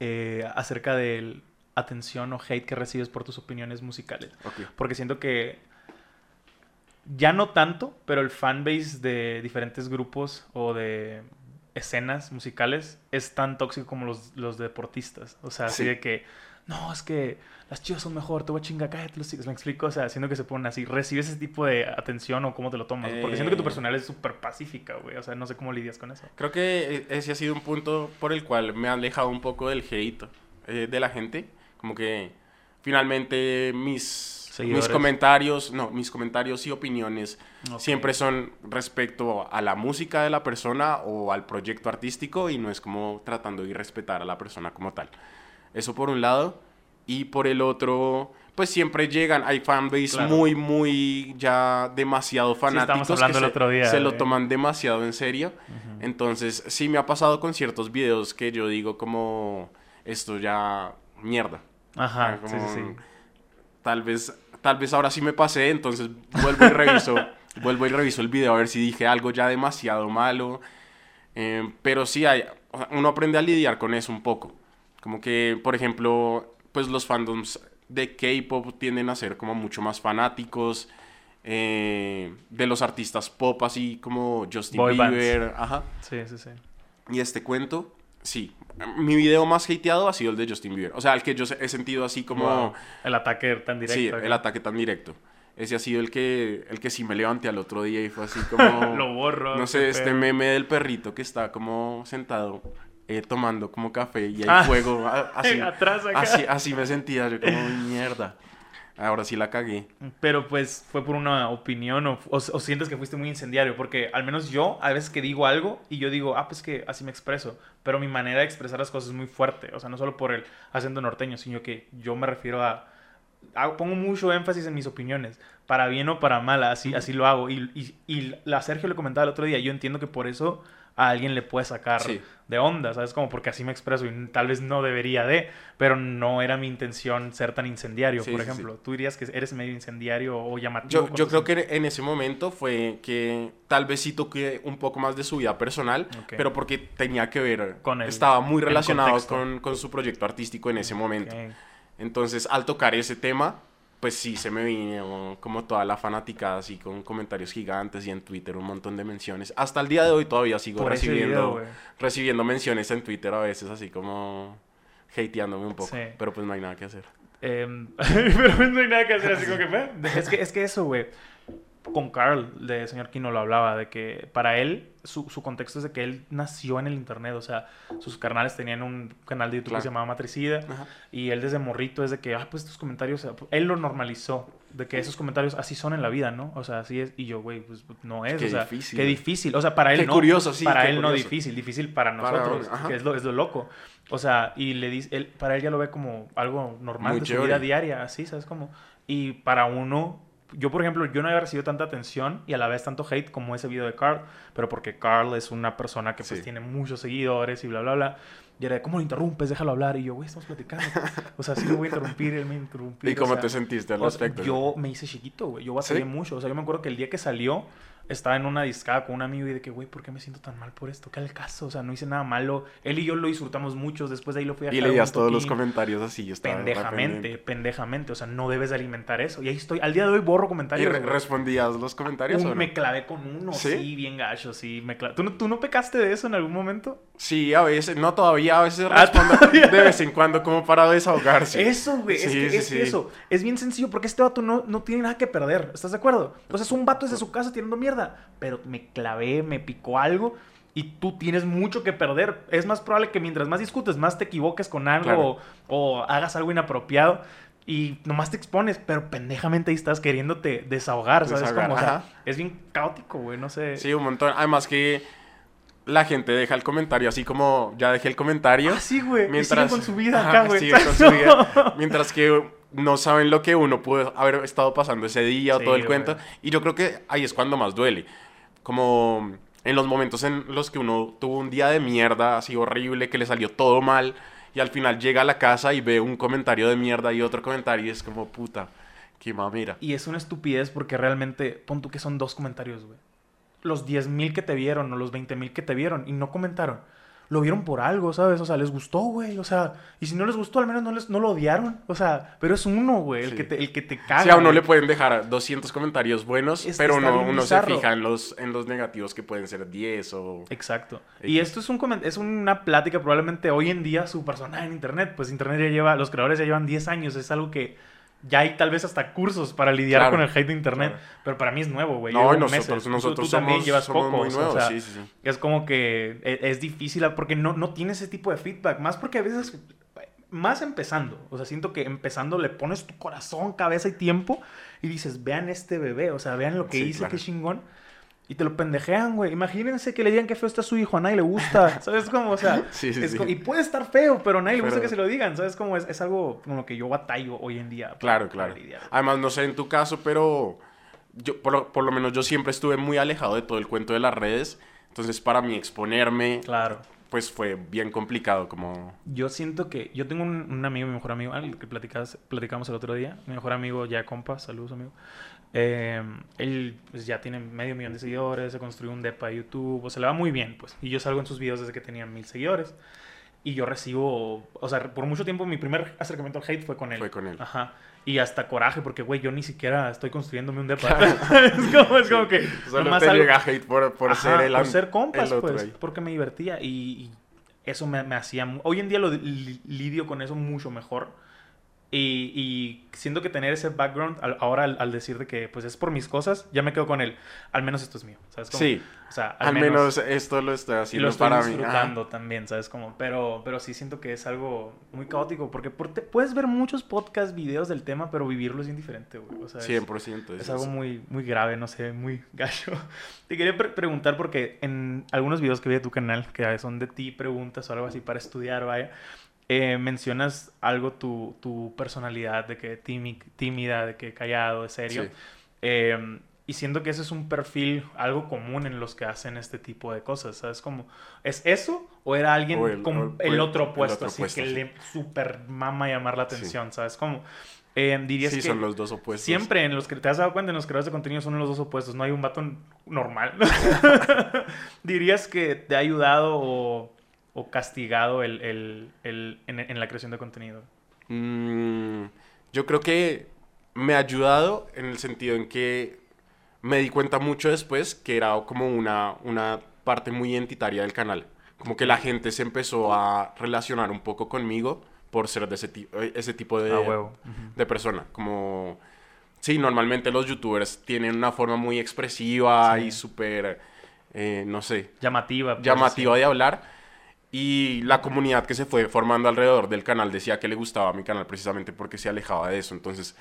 eh, acerca del atención o hate que recibes por tus opiniones musicales. Porque siento que ya no tanto, pero el fanbase de diferentes grupos o de escenas musicales es tan tóxico como los, los deportistas. O sea, así Sí. de que, no, es que las chivas son mejor, te voy a chingar, cállate los chicos. ¿Me explico? O sea, siento que se ponen así. ¿Recibes ese tipo de atención o cómo te lo tomas? Porque siento que tu Eh. personalidad es súper pacífica, güey. O sea, no sé cómo lidias con eso. Creo que ese ha sido un punto por el cual me ha alejado un poco del hate eh, de la gente. Como que finalmente mis, mis comentarios, no, mis comentarios y opiniones Ok. siempre son respecto a la música de la persona o al proyecto artístico y no es como tratando de respetar a la persona como tal. Eso por un lado. Y por el otro, pues siempre llegan, hay fanbase Claro. muy, muy ya demasiado fanáticos hablando que el se, otro día, se lo toman demasiado en serio. Entonces, sí me ha pasado con ciertos videos que yo digo como, esto ya, mierda. Ajá, sí, como, sí, sí. Tal vez, tal vez ahora sí me pasé, entonces vuelvo y reviso, vuelvo y reviso el video a ver si dije algo ya demasiado malo. Eh, pero sí, hay, uno aprende a lidiar con eso un poco. Como que, por ejemplo, pues los fandoms de K-pop tienden a ser como mucho más fanáticos eh, de los artistas pop, así como Justin Boy bands. Bieber. Ajá. Sí, sí, sí. Y este cuento, sí. Mi video más hateado ha sido el de Justin Bieber. O sea, el que yo he sentido así como... Wow. El ataque tan directo. Sí, el ataque tan directo. Ese ha sido el que, el que sí me levanté al otro día y fue así como... Lo borro. no sé, este meme del perrito que está como sentado eh, tomando como café y hay Ah. fuego. Así, Atrás acá. así, así me sentía yo como mierda. Ahora sí la cagué. Pero pues fue por una opinión o, o- o sientes que fuiste muy incendiario, porque al menos yo a veces que digo algo y yo digo, ah, pues que así me expreso, pero mi manera de expresar las cosas es muy fuerte, o sea, no solo por el acento norteño, sino que yo me refiero a, hago- pongo mucho énfasis en mis opiniones, para bien o para mal, así, así lo hago. Y, y, y la Sergio le comentaba el otro día, yo entiendo que por eso a alguien le puede sacar Sí. De onda, ¿sabes? Como porque así me expreso y tal vez no debería de, pero no era mi intención ser tan incendiario, Sí, por sí. ejemplo. ¿Tú dirías que eres medio incendiario o llamativo? Yo, yo creo que en ese momento fue que tal vez sí toqué un poco más de su vida personal, pero porque tenía que ver, Con el- estaba muy el relacionado con, con su proyecto artístico en ese momento. Entonces, al tocar ese tema, pues sí, se me vino como toda la fanaticada, así con comentarios gigantes y en Twitter un montón de menciones. Hasta el día de hoy todavía sigo Por recibiendo, video, recibiendo menciones en Twitter a veces, así como hateándome un poco. Sí. Pero pues no hay nada que hacer. Em, pero no hay nada que hacer así como que... "Eh". Es que, es que eso, güey. Con Carl, de señor Kino, lo hablaba, de que para él, su, su contexto es de que él nació en el internet, o sea, sus carnales tenían un canal de YouTube que Claro. se llamaba Matricida, Ajá. y él desde morrito es de que, ah, pues estos comentarios, él lo normalizó, de que esos comentarios así son en la vida, ¿no? O sea, así es, y yo, güey, pues no es, Qué o sea, difícil, qué difícil, o sea, para él Qué no. curioso, sí, Para qué él no difícil, difícil para nosotros, que es lo, es lo loco. O sea, y le dice, él, para él ya lo ve como algo normal Muy de su vida diaria, así, ¿sabes? Como, Y para uno, yo por ejemplo, yo no había recibido tanta atención y a la vez tanto hate como ese video de Carl, pero porque Carl es una persona que pues Sí. tiene muchos seguidores y bla, bla, bla. Y era de, ¿cómo lo interrumpes? Déjalo hablar. Y yo, güey, estamos platicando. o sea, sí lo voy a interrumpir, él me interrumpió. ¿Y cómo o sea, te sentiste al respecto? yo me hice chiquito, güey. Yo batallé ¿Sí? mucho. O sea, yo me acuerdo que el día que salió, estaba en una discada con un amigo y de que, güey, ¿por qué me siento tan mal por esto? ¿Qué al caso? O sea, no hice nada malo. Él y yo lo disfrutamos mucho. Después de ahí lo fui a Y leías todos los comentarios así. Yo estaba Pendejamente, pendejamente. O sea, no debes de alimentar eso. Y ahí estoy. Al día de hoy borro ¿Y comentarios. re- güey. respondías los comentarios Un- o no? Me clavé con uno, ¿Sí? ¿Sí? bien gacho, sí. Me ¿Tú, no, ¿Tú no pecaste de eso en algún momento? Sí, a veces, no todavía, a veces Ah, respondo todavía. de vez en cuando como para desahogarse. Eso, güey. es Sí, que, sí, es que sí. eso. Es bien sencillo porque este vato no, no tiene nada que perder. ¿Estás de acuerdo? O sea, es un vato desde su casa tirando mierda. Pero me clavé, me picó algo. Y tú tienes mucho que perder. Es más probable que mientras más discutes, más te equivoques con algo Claro. o, o hagas algo inapropiado. Y nomás te expones, pero pendejamente ahí estás queriéndote desahogar, ¿sabes? Desahogar, cómo? O sea, es bien caótico, güey. No sé. Sí, un montón. Además que la gente deja el comentario así como ya dejé el comentario. Ah, sí, güey. Y Mientras siguen con su vida acá, güey. siguen con su vida. Mientras que no saben lo que uno pudo haber estado pasando ese día o todo el güey. cuento. Y yo creo que ahí es cuando más duele. Como en los momentos en los que uno tuvo un día de mierda así horrible, que le salió todo mal. Y al final llega a la casa y ve un comentario de mierda y otro comentario y es como puta, qué mamera. Y es una estupidez porque realmente, pon tú que son dos comentarios, güey. Los 10.000 que te vieron o los 20.000 que te vieron y no comentaron. Lo vieron por algo, ¿sabes? O sea, les gustó, güey. O sea, y si no les gustó, al menos no, les, no lo odiaron. O sea, pero es uno, güey, el, Sí. que te, el que te caga. Sí, a uno le pueden dejar 200 comentarios buenos, Es- pero está uno, se fija en los, en los negativos que pueden ser 10 o... Exacto. X. Y esto es, un es una plática probablemente hoy en día su personal en Internet. Pues Internet ya lleva, los creadores ya llevan 10 años. Es algo que ya hay tal vez hasta cursos para lidiar Claro, con el hate de Internet. claro. Pero para mí es nuevo, güey. No, y nosotros, meses. Tú- nosotros tú también somos, llevas somos muy pocos, o nuevos, sea, sí, sí, sí. Es como que e- es difícil porque no, no tiene ese tipo de feedback. Más porque a veces, más empezando. O sea, siento que empezando le pones tu corazón, cabeza y tiempo y dices, vean este bebé. O sea, vean lo que hice, claro. qué chingón. Y te lo pendejean, güey. Imagínense que le digan que feo está su hijo, a nadie le gusta. ¿Sabes cómo? O sea, Sí, sí, es sí. y puede estar feo, pero a nadie le gusta Pero- que se lo digan. ¿Sabes cómo? Es, es algo con lo que yo batallo hoy en día. Claro, claro. lidiar. Además, no sé en tu caso, pero yo, por, lo- por lo menos yo siempre estuve muy alejado de todo el cuento de las redes. Entonces, para mí exponerme, Claro. pues fue bien complicado, como... Yo siento que yo tengo un, un amigo, mi mejor amigo, al que platicas, platicamos el otro día, mi mejor amigo ya compa, saludos amigo. Eh, él pues, ya tiene medio millón de seguidores, se construyó un depa de YouTube, o sea, le va muy bien, pues. Y yo salgo en sus videos desde que tenía mil seguidores. Y yo recibo, o sea, por mucho tiempo mi primer acercamiento al hate fue con él. Fue con él. Ajá. Y hasta coraje, porque, güey, yo ni siquiera estoy construyéndome un depa. es, como, es como que... Solo te algo- llega hate por, por Ajá, ser el, por ser compas, el pues, porque me divertía y, y eso me, me hacía... Hoy en día lo li- lidio con eso mucho mejor y, y siento que tener ese background al- ahora al, al decir de que pues es por mis cosas, ya me quedo con él. Al menos esto es mío, ¿sabes? cómo? Sí, O sea, al menos, esto lo estoy y haciendo lo estoy para mí. disfrutando también, ¿sabes? Como, pero, pero sí siento que es algo muy caótico porque por- te- puedes ver muchos podcasts, videos del tema, pero vivirlo es indiferente, güey. O sea, Ajá, es- 100%. es algo muy, muy grave, no sé, muy gacho. Te quería pre- preguntar porque en algunos videos que vi de tu canal, que son de ti, preguntas o algo así para estudiar, vaya, eh, mencionas algo, tu, tu personalidad, de que tími- tímida, de que callado, de serio. Sí. Eh, y siento que ese es un perfil, algo común en los que hacen este tipo de cosas, ¿sabes? Como, ¿es eso o era alguien O el- con o- el, el- otro el opuesto, otro así opuesto, que sí. le super mama llamar la atención, ¿sabes? Como, eh, dirías Sí, que... son los dos opuestos. Siempre en los que te has dado cuenta en los creadores de contenido son los dos opuestos, no hay un vato normal. ¿Dirías que te ha ayudado o, o castigado el, el- el- en, en la creación de contenido? Mm, yo creo que me ha ayudado en el sentido en que me di cuenta mucho después que era como una, una parte muy identitaria del canal. Como que la gente se empezó a relacionar un poco conmigo por ser de ese, eh, ese tipo de, Ah, huevo. de persona. Como, sí, normalmente los youtubers tienen una forma muy expresiva Sí. y súper, eh, no sé, Llamativa. llamativa de hablar. Y la comunidad que se fue formando alrededor del canal decía que le gustaba mi canal precisamente porque se alejaba de eso. Entonces,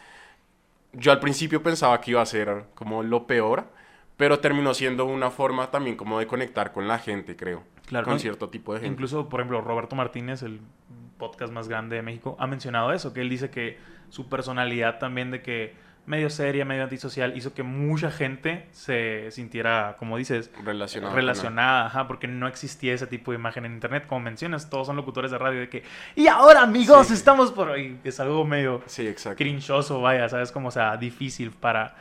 yo al principio pensaba que iba a ser como lo peor, pero terminó siendo una forma también como de conectar con la gente, creo. Claro, con no, cierto tipo de gente. Incluso, por ejemplo, Roberto Martínez, el podcast más grande de México, ha mencionado eso, que él dice que su personalidad también de que medio seria, medio antisocial, hizo que mucha gente se sintiera, como dices, relacionada. relacionada, ajá, porque no existía ese tipo de imagen en internet. Como mencionas, todos son locutores de radio de que, y ahora amigos, Sí. estamos por ahí. Es algo medio Sí, exacto. crinchoso, vaya, ¿sabes? Como, o sea, difícil para...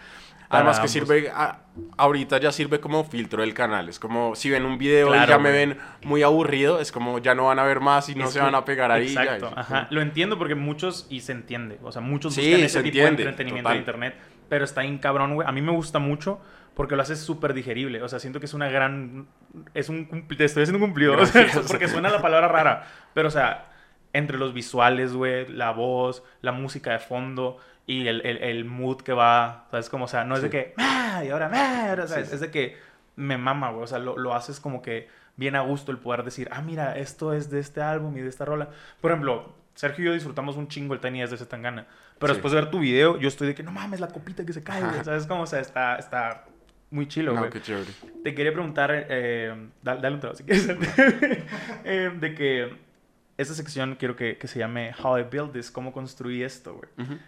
Además que sirve, a- ahorita ya sirve como filtro del canal. Es como si ven un video y Claro, ya me ven muy aburrido, es como ya no van a ver más y no Es se que- van a pegar ahí. ya, Exacto, es ajá. Lo entiendo porque muchos, y se entiende, o sea, muchos Sí, buscan se ese tipo entiende, de entretenimiento total. en internet, pero está bien cabrón, güey. A mí me gusta mucho porque lo haces súper digerible, o sea, siento que es una gran... Es un... cumpli- Te estoy haciendo un cumplido, o sea, porque suena la palabra rara, pero, o sea, entre los visuales, güey, la voz, la música de fondo y el, el, el mood que va, ¿sabes? Como, o sea, no es de Sí. que, "Ah, y ahora, ah", ahora", ¿sabes? Sí. Es de que me mama, güey, o sea, lo, lo haces como que bien a gusto el poder decir, ah, mira, esto es de este álbum y de esta rola. Por ejemplo, Sergio y yo disfrutamos un chingo el Tiny de Zetangana, pero Sí. después de ver tu video, yo estoy de que, no mames, la copita que se cae, güey, ¿sabes? Como, o sea, está, está muy chilo, No, güey. qué chévere. Te quería preguntar, eh, dale, dale un trago si quieres, eh, de que esta sección quiero que, que se llame How I Build This, cómo construí esto, güey. Ujú.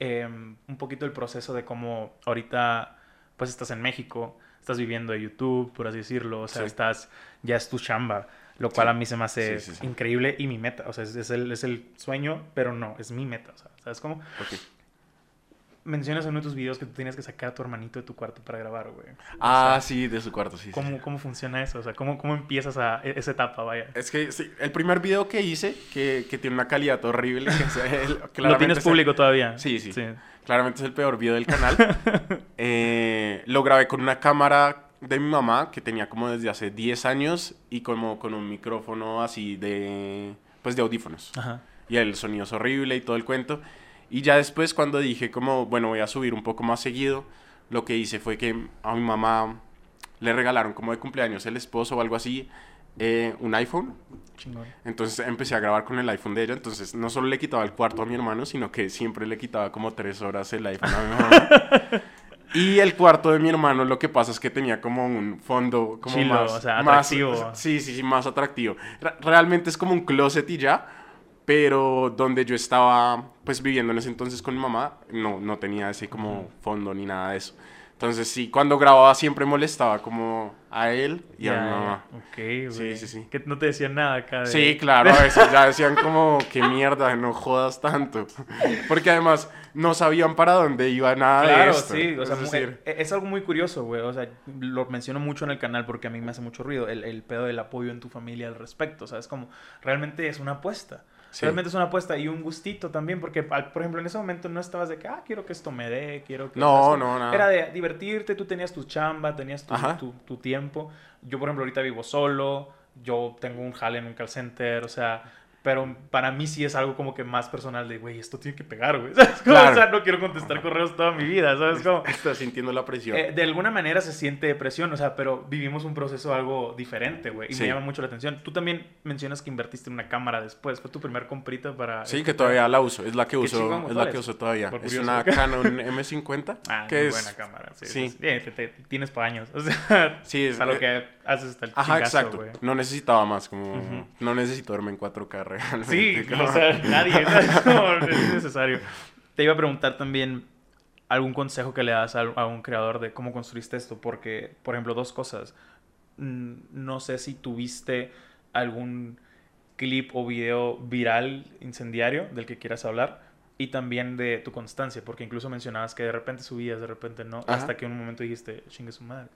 Eh, un poquito el proceso de cómo ahorita, pues estás en México, estás viviendo de YouTube, por así decirlo, o sea, Sí. estás, ya es tu chamba, lo cual Sí. a mí se me hace Sí, increíble y mi meta, o sea, es, es el, es el sueño, pero no, es mi meta, o sea, ¿sabes cómo? Mencionas en uno de tus videos que tú tenías que sacar a tu hermanito de tu cuarto para grabar, güey. Ah, sí, de su cuarto, sí. sí, ¿Cómo, sí. ¿Cómo funciona eso? O sea, ¿cómo, cómo empiezas a, e- esa etapa, vaya? Es que sí, el primer video que hice, que, que tiene una calidad horrible, que es el- ¿Lo claramente tienes el- público todavía? Sí, sí. Claramente es el peor video del canal. Eh, lo grabé con una cámara de mi mamá que tenía como desde hace 10 años y como con un micrófono así de pues de audífonos. Ajá. Y el sonido es horrible y todo el cuento. Y ya después cuando dije como, bueno, voy a subir un poco más seguido, lo que hice fue que a mi mamá le regalaron como de cumpleaños el esposo o algo así eh, un iPhone. Chingón. Entonces empecé a grabar con el iPhone de ella. Entonces no solo le quitaba el cuarto a mi hermano, sino que siempre le quitaba como tres horas el iPhone a mi mamá. y el cuarto de mi hermano, lo que pasa es que tenía como un fondo como Chilo, más, o sea, más- atractivo. sí, sí, sí, más atractivo. Re- realmente es como un closet y ya. Pero donde yo estaba pues viviendo en ese entonces con mi mamá, no, no tenía ese como fondo ni nada de eso. Entonces sí, cuando grababa siempre molestaba como a él y a mi mamá. Ok, güey. Sí, sí, sí. Que no te decían nada acá. de- Sí, claro, a veces ya decían como, qué mierda, no jodas tanto. Porque además no sabían para dónde iba nada de Claro, esto. sí, o sea, es mu- decir, e- es algo muy curioso, güey. O sea, lo menciono mucho en el canal porque a mí me hace mucho ruido el, el pedo del apoyo en tu familia al respecto. O sea, es como, realmente es una apuesta. Sí. Realmente es una apuesta y un gustito también, porque, por ejemplo, en ese momento no estabas de que, ah, quiero que esto me dé, quiero que... No, no, nada. Era de divertirte, tú tenías tu chamba, tenías tu, tu tiempo. Yo, por ejemplo, ahorita vivo solo, yo tengo un jale en un call center, o sea... Pero para mí sí es algo como que más personal de, güey, esto tiene que pegar, güey. ¿Sabes? Claro. O sea, no quiero contestar correos toda mi vida, ¿sabes? Como, Estás sintiendo la presión. eh, de alguna manera se siente depresión, o sea, pero vivimos un proceso algo diferente, güey. Y Sí. me llama mucho la atención. Tú también mencionas que invertiste en una cámara después. ¿Fue tu primer comprita para...? sí, que todavía la uso. Es la que uso. Es ¿cuál la es? que uso todavía. Es una Canon M50. Ah, que muy es... buena cámara. Sí, sí. Bien, te- te- tienes para años. O sea, Sí, es- a lo eh, que haces hasta el Ajá, chingazo, exacto. güey. No necesitaba más. Como... Ujú. No necesito verme en 4K realmente. Sí, como- o sea, nadie. Como es necesario. Te iba a preguntar también algún consejo que le das a, a un creador de cómo construiste esto, porque, por ejemplo, dos cosas. Mm, No sé si tuviste algún clip o video viral incendiario del que quieras hablar y también de tu constancia, porque incluso mencionabas que de repente subías, de repente no, Ajá. hasta que un momento dijiste, chingue su madre.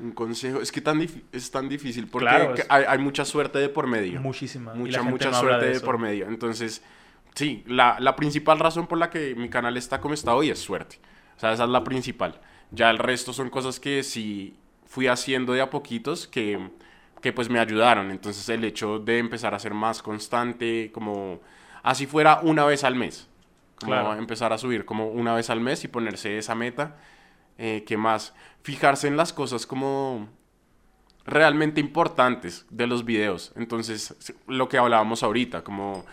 Un consejo. Es que tan es tan difícil porque Claro, que es- hay, hay mucha suerte de por medio. Muchísima. mucha, mucha no suerte de por medio. Entonces, sí, la, la principal razón por la que mi canal está como está hoy es suerte. O sea, esa es la principal. Ya el resto son cosas que sí fui haciendo de a poquitos que, que pues me ayudaron. Entonces, el hecho de empezar a ser más constante, como así fuera una vez al mes. Como Claro. empezar a subir como una vez al mes y ponerse esa meta. Eh, ¿Qué más? Fijarse en las cosas como realmente importantes de los videos. Entonces, lo que hablábamos ahorita, como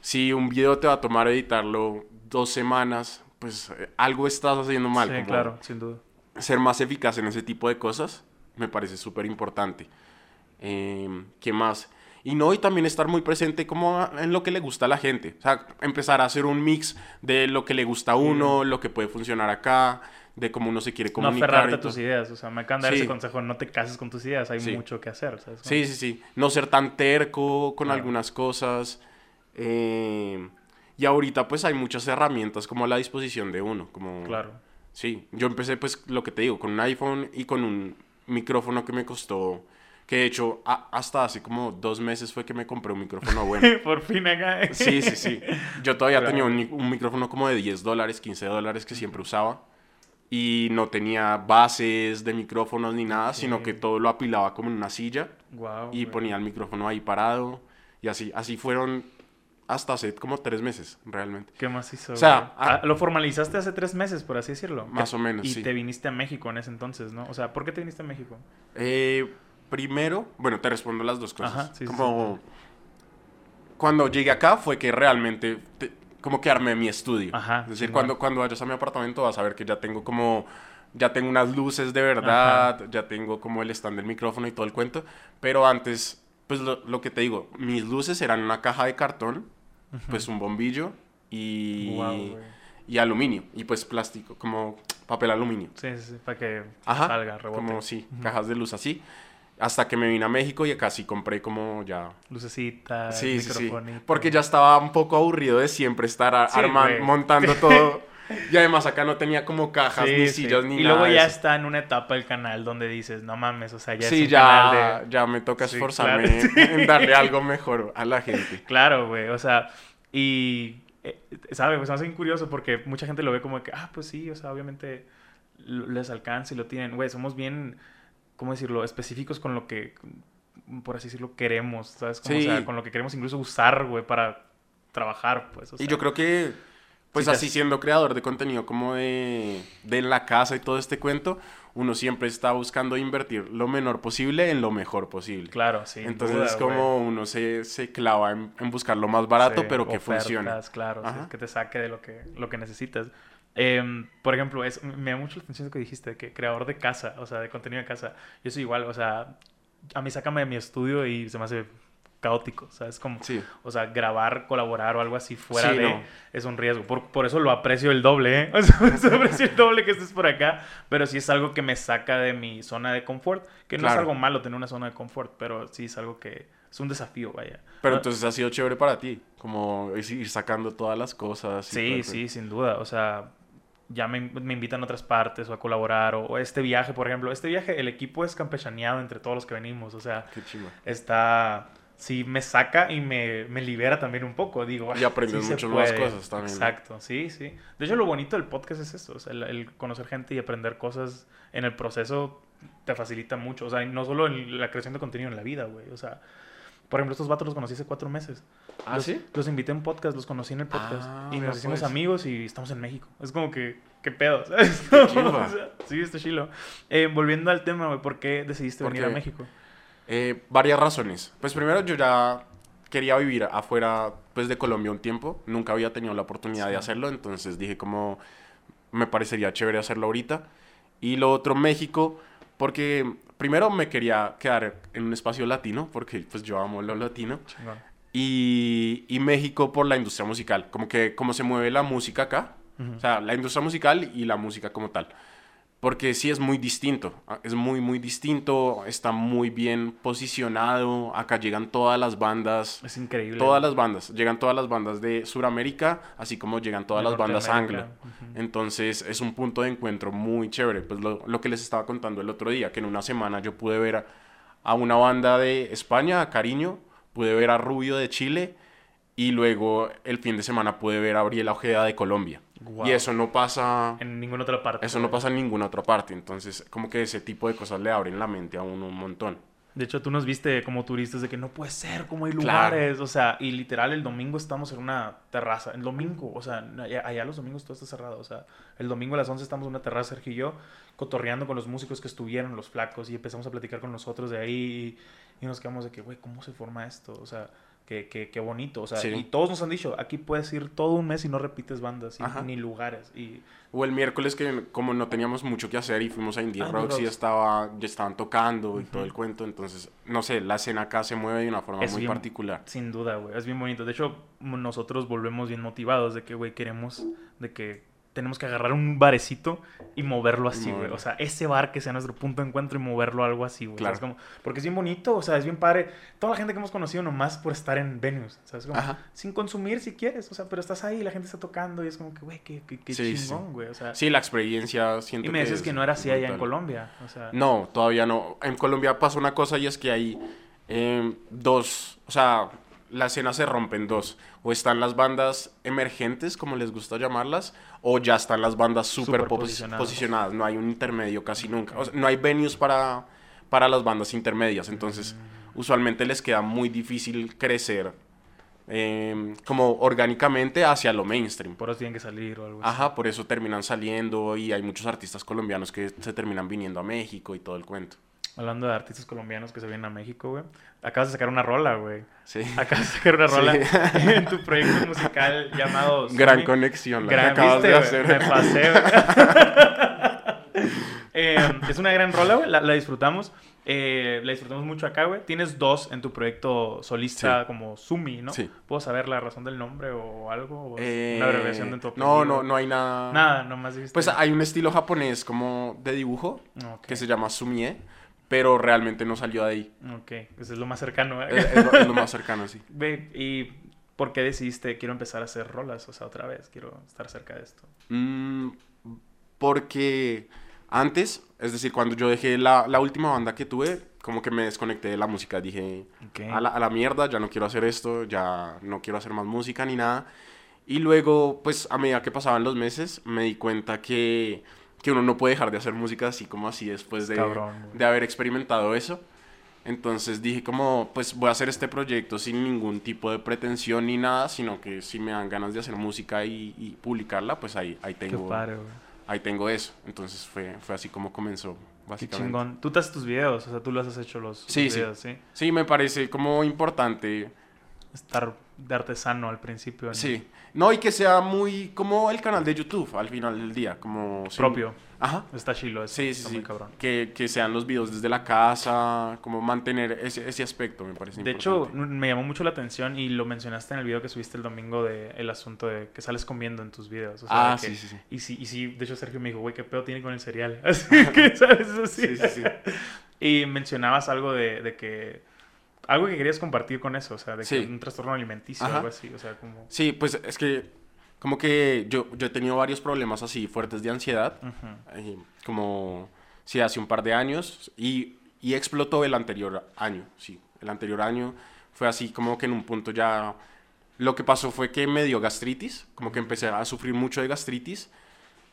si un video te va a tomar editarlo dos semanas, pues eh, algo estás haciendo mal. Sí, como claro, sin duda. Ser más eficaz en ese tipo de cosas me parece súper importante. Eh, ¿Qué más? Y no, y también estar muy presente como en lo que le gusta a la gente. O sea, empezar a hacer un mix de lo que le gusta a uno, lo que puede funcionar acá, de cómo uno se quiere comunicar. No aferrarte a tus ideas. O sea, me encanta dar ese consejo. No te cases con tus ideas. Hay mucho que hacer. Sí, sí, sí. No ser tan terco con algunas cosas. Eh, y ahorita pues hay muchas herramientas como a la disposición de uno. Como, claro. Sí, yo empecé pues lo que te digo, con un iPhone y con un micrófono que me costó que de hecho, hasta hace como dos meses fue que me compré un micrófono bueno. Por fin acá. sí, sí, sí. Yo todavía tenía un, micrófono como de 10 dólares, 15 dólares que siempre usaba. Y no tenía bases de micrófonos ni nada, sino que todo lo apilaba como en una silla. y ponía el micrófono ahí parado. Y así, así fueron hasta hace como tres meses, realmente. ¿Qué más hizo? O sea, ah, lo formalizaste hace tres meses, por así decirlo. Más o menos, y te viniste a México en ese entonces, ¿no? O sea, ¿por qué te viniste a México? Eh primero, bueno, te respondo las dos cosas. como cuando llegué acá fue que realmente como que armé mi estudio. Ajá, es decir, cuando, cuando vayas a mi apartamento vas a ver que ya tengo como ya tengo unas luces de verdad, ya tengo como el stand del micrófono y todo el cuento, pero antes pues lo, que te digo, mis luces eran una caja de cartón, pues un bombillo y y aluminio y pues plástico, como papel aluminio. Sí, sí, para que salga, rebote. Como sí, cajas de luz así. Hasta que me vine a México y acá sí compré como ya... Lucecitas, sí, sí, sí. Porque ya estaba un poco aburrido de siempre estar armando, montando todo. Y además acá no tenía como cajas, ni sillas, ni y nada. Y luego ya está en una etapa el canal donde dices, no mames, o sea, ya sí, es un ya, canal de... ya me toca esforzarme en darle algo mejor a la gente. Claro, güey, o sea, y, eh, ¿sabes? Pues me hace curioso porque mucha gente lo ve como que, ah, pues sí, o sea, obviamente les alcanza y lo tienen. Güey, somos bien ¿cómo decirlo?, específicos con lo que, por así decirlo, queremos, ¿sabes? Como, o sea, con lo que queremos incluso usar, güey, para trabajar, pues. y yo creo que, pues así siendo creador de contenido como de, de la casa y todo este cuento, uno siempre está buscando invertir lo menor posible en lo mejor posible. Claro, sí. Entonces es como uno se, se clava en, buscar lo más barato, pero que funcione. Claro, que te saque de lo que, lo que necesitas. Em, por ejemplo, es, me da mucho la atención lo que dijiste, que creador de casa, o sea, de contenido de casa. Yo soy igual, o sea, a mí sácame de mi estudio y se me hace caótico, ¿sabes? Como, o sea, grabar, colaborar o algo así fuera de... Es un riesgo. Por, por, eso lo aprecio el doble, ¿eh? O sea, aprecio el doble que estés por acá, pero sí es algo que me saca de mi zona de confort, que no es algo malo tener una zona de confort, pero sí es algo que es un desafío, vaya. Pero entonces ha sido chévere para ti, como ir sacando todas las cosas. Sí, sí, sin duda. O sea, ya me, me, invitan a otras partes o a colaborar. O, este viaje, por ejemplo. Este viaje, el equipo es campechaneado entre todos los que venimos. O sea, está... Sí, me saca y me, me libera también un poco. Digo, y aprendes muchas más cosas también. Exacto, sí, sí. De hecho, lo bonito del podcast es eso. O sea, el, conocer gente y aprender cosas en el proceso te facilita mucho. O sea, no solo en la creación de contenido en la vida, güey. O sea, por ejemplo, estos vatos los conocí hace cuatro meses. ¿Ah, los, sí? Los invité en podcast, los conocí en el podcast. Ah, y nos hicimos pues. amigos y estamos en México. Es como que, ¿qué pedo? ¿sabes? sí, está chilo. Eh, volviendo al tema, güey, ¿por qué decidiste venir a México? Eh, varias razones. Pues primero, yo ya quería vivir afuera pues, de Colombia un tiempo. Nunca había tenido la oportunidad de hacerlo, entonces dije como me parecería chévere hacerlo ahorita. Y lo otro, México, porque primero me quería quedar en un espacio latino, porque pues yo amo lo latino. Y, y, México por la industria musical, como que cómo se mueve la música acá, o sea, la industria musical y la música como tal porque sí es muy distinto, ah, es muy, muy distinto, está muy bien posicionado, acá llegan todas las bandas. Es increíble. Todas las bandas, llegan todas las bandas de Sudamérica, así como llegan todas las bandas anglo. Entonces es un punto de encuentro muy chévere, pues lo, lo, que les estaba contando el otro día, que en una semana yo pude ver a, a una banda de España, a Cariño, pude ver a Rubio de Chile y luego el fin de semana pude ver a Ariel Ojeda de Colombia. Y eso no pasa... En ninguna otra parte. Eso no pasa en ninguna otra parte. Entonces, como que ese tipo de cosas le abren la mente a uno un montón. De hecho, tú nos viste como turistas de que no puede ser, como hay lugares. O sea, y literal, el domingo estamos en una terraza. El domingo, o sea, allá, los domingos todo está cerrado. O sea, el domingo a las 11 estamos en una terraza, Sergio y yo, cotorreando con los músicos que estuvieron, los flacos, y empezamos a platicar con nosotros de ahí. Y, y nos quedamos de que, güey, ¿cómo se forma esto? O sea, que, que, que bonito, o sea, Sí. y todos nos han dicho, aquí puedes ir todo un mes y no repites bandas, y- ni lugares, y O el miércoles que como no teníamos mucho que hacer y fuimos a Indie Ah, Rocks y estaba, ya estaban tocando y todo el cuento. Entonces, no sé, la escena acá se mueve de una forma Es muy bien- particular. sin duda, güey, es bien bonito. De hecho, nosotros volvemos bien motivados de que, güey, queremos, de que tenemos que agarrar un barecito y moverlo así, güey. O sea, ese bar que sea nuestro punto de encuentro y moverlo a algo así, güey. Claro. Como, porque es bien bonito, o sea, es bien padre. Toda la gente que hemos conocido nomás por estar en venues, ¿sabes? Como, Ajá. sin consumir si quieres, o sea, pero estás ahí y la gente está tocando y es como que, güey, qué, qué, qué Sí, sí. chingón, güey. O sea, Sí, la experiencia siento y me decías es que no era así allá en. Colombia, o sea. No, todavía no. En Colombia pasa una cosa y es que hay eh, dos, o sea, la escena se rompe en dos. O están las bandas emergentes, como les gusta llamarlas, o ya están las bandas súper Súper posi- posicionadas. posicionadas. No hay un intermedio casi nunca. O sea, no hay venues para, para las bandas intermedias. Entonces, Mm. usualmente les queda muy difícil crecer eh, como orgánicamente hacia lo mainstream. Por eso tienen que salir o algo así. Ajá, por eso terminan saliendo y hay muchos artistas colombianos que se terminan viniendo a México y todo el cuento. Hablando de artistas colombianos que se vienen a México, güey. Acabas de sacar una rola, güey. Sí. Acabas de sacar una Sí. rola en tu proyecto musical llamado... Gran conexión la Gran, que acabas ¿viste, de hacer. Me pasé, güey. Eh, es una gran rola, güey. La, la disfrutamos. Eh, la disfrutamos mucho acá, güey. Tienes dos en tu proyecto solista Sí. como Sumi, ¿no? Sí. ¿Puedo saber la razón del nombre o algo? ¿O Eh, una abreviación de tu no, apellido? no, no hay nada. Nada, nomás dijiste... Pues hay un estilo japonés como de dibujo que se llama Sumie, pero realmente no salió de ahí. Ok, pues es lo más cercano, ¿eh? Es, es lo, es lo más cercano, sí. Ve, ¿y por qué decidiste quiero empezar a hacer rolas? O sea, otra vez, quiero estar cerca de esto. Mm, porque antes, es decir, cuando yo dejé la, la última banda que tuve, como que me desconecté de la música. Dije, Ok. a la, a la mierda, ya no quiero hacer esto, ya no quiero hacer más música ni nada. Y luego, pues a medida que pasaban los meses, me di cuenta que, que uno no puede dejar de hacer música así como así después de, Cabrón, de haber experimentado eso. Entonces dije como, pues voy a hacer este proyecto sin ningún tipo de pretensión ni nada, sino que si me dan ganas de hacer música y, y publicarla, pues ahí, ahí Qué tengo, ahí tengo eso. Entonces fue, fue así como comenzó, Qué básicamente. chingón. Tú te haces tus videos, o sea, tú los has hecho los, Sí, los sí. videos, ¿sí? Sí, me parece como importante Estar de artesano al principio. ¿no? Sí. No, y que sea muy como el canal de YouTube al final del día, como... Propio. Ajá. Está chilo eso. Sí, sí, está sí. muy cabrón. Que, que sean los videos desde la casa, como mantener ese, ese aspecto, me parece De hecho, importante. me llamó mucho la atención y lo mencionaste en el video que subiste el domingo de el asunto de que sales comiendo en tus videos. O sea, Ah, que- sí, sí, sí. Y sí, y sí, de hecho Sergio me dijo, güey, ¿qué pedo tiene con el cereal? Así que, ¿sabes? Así. Sí, sí, sí. Y mencionabas algo de, de que... Algo que querías compartir con eso, o sea, de que Sí. un trastorno alimenticio o algo así, o sea, como... Sí, pues es que como que yo, yo he tenido varios problemas así fuertes de ansiedad, Ujú. eh, como sí, hace un par de años, y, y explotó el anterior año, sí, el anterior año fue así como que en un punto ya... Lo que pasó fue que me dio gastritis, como que empecé a sufrir mucho de gastritis,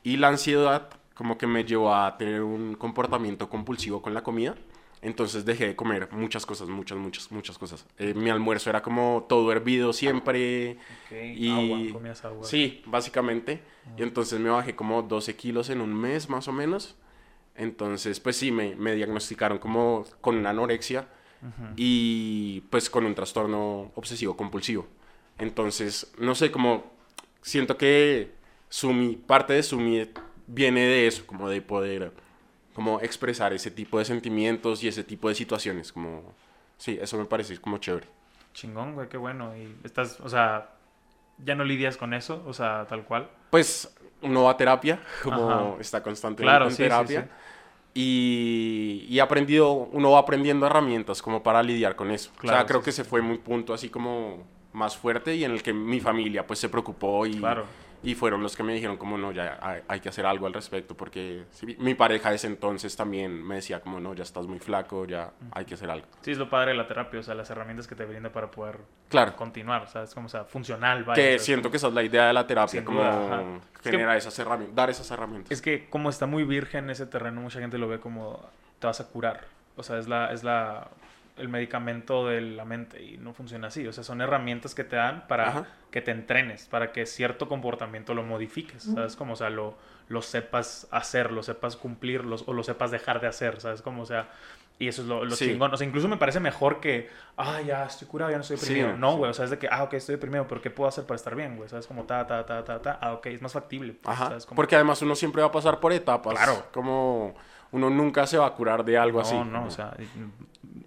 y la ansiedad como que me llevó a tener un comportamiento compulsivo con la comida. Entonces dejé de comer muchas cosas, muchas, muchas, muchas cosas. Eh, mi almuerzo era como todo hervido siempre. Ok, Y- Agua, comías agua. Sí, básicamente. Y entonces me bajé como 12 kilos en un mes más o menos. Entonces, pues sí, me, me diagnosticaron como con una anorexia Ujú. y pues con un trastorno obsesivo compulsivo. Entonces, no sé, como siento que Sumi, parte de Sumi viene de eso, como de poder como expresar ese tipo de sentimientos y ese tipo de situaciones, como sí, eso me parece como chévere. Chingón, güey, qué bueno. Y estás, o sea, ya no lidias con eso, o sea, tal cual. Pues uno va a terapia, como Ajá. está constantemente Claro, en sí, sí, terapia. sí. Y, y aprendido, uno va aprendiendo herramientas como para lidiar con eso. o Claro, sea, creo sí, que sí, se fue muy punto así como más fuerte y en el que mi familia pues se preocupó y, Claro. Y fueron los que me dijeron como no, ya hay, hay que hacer algo al respecto porque sí, mi pareja de ese entonces también me decía como no, ya estás muy flaco, ya hay que hacer algo. Sí, es lo padre de la terapia, o sea, las herramientas que te brinda para poder Claro. continuar, o sea, es como, o sea, funcional, vaya. Que sea, siento que esa es la idea de la terapia, Sin como duda, ajá. Es que- generar esas herramientas, dar esas herramientas. Es que como está muy virgen ese terreno, mucha gente lo ve como te vas a curar. O sea, es la, es la, el medicamento de la mente y no funciona así. O sea, son herramientas que te dan para Ajá. que te entrenes, para que cierto comportamiento lo modifiques. ¿Sabes? Como, o sea, lo, lo sepas hacer, lo sepas cumplir los- o lo sepas dejar de hacer. ¿Sabes? Como, o sea, Y eso es lo, lo Sí. chingón. O sea, incluso me parece mejor que, ah, ya estoy curado, ya no estoy Sí, deprimido. no, sí. güey, o sea, es de que, ah, ok, estoy deprimido, pero ¿qué puedo hacer para estar bien, güey? ¿Sabes? Como ta, ta, ta, ta, ta. Ah, ok, es más factible. pues, Ajá. ¿sabes? Como- Porque además uno siempre va a pasar por etapas. Claro. Como uno nunca se va a curar de algo no, así. no, o sea,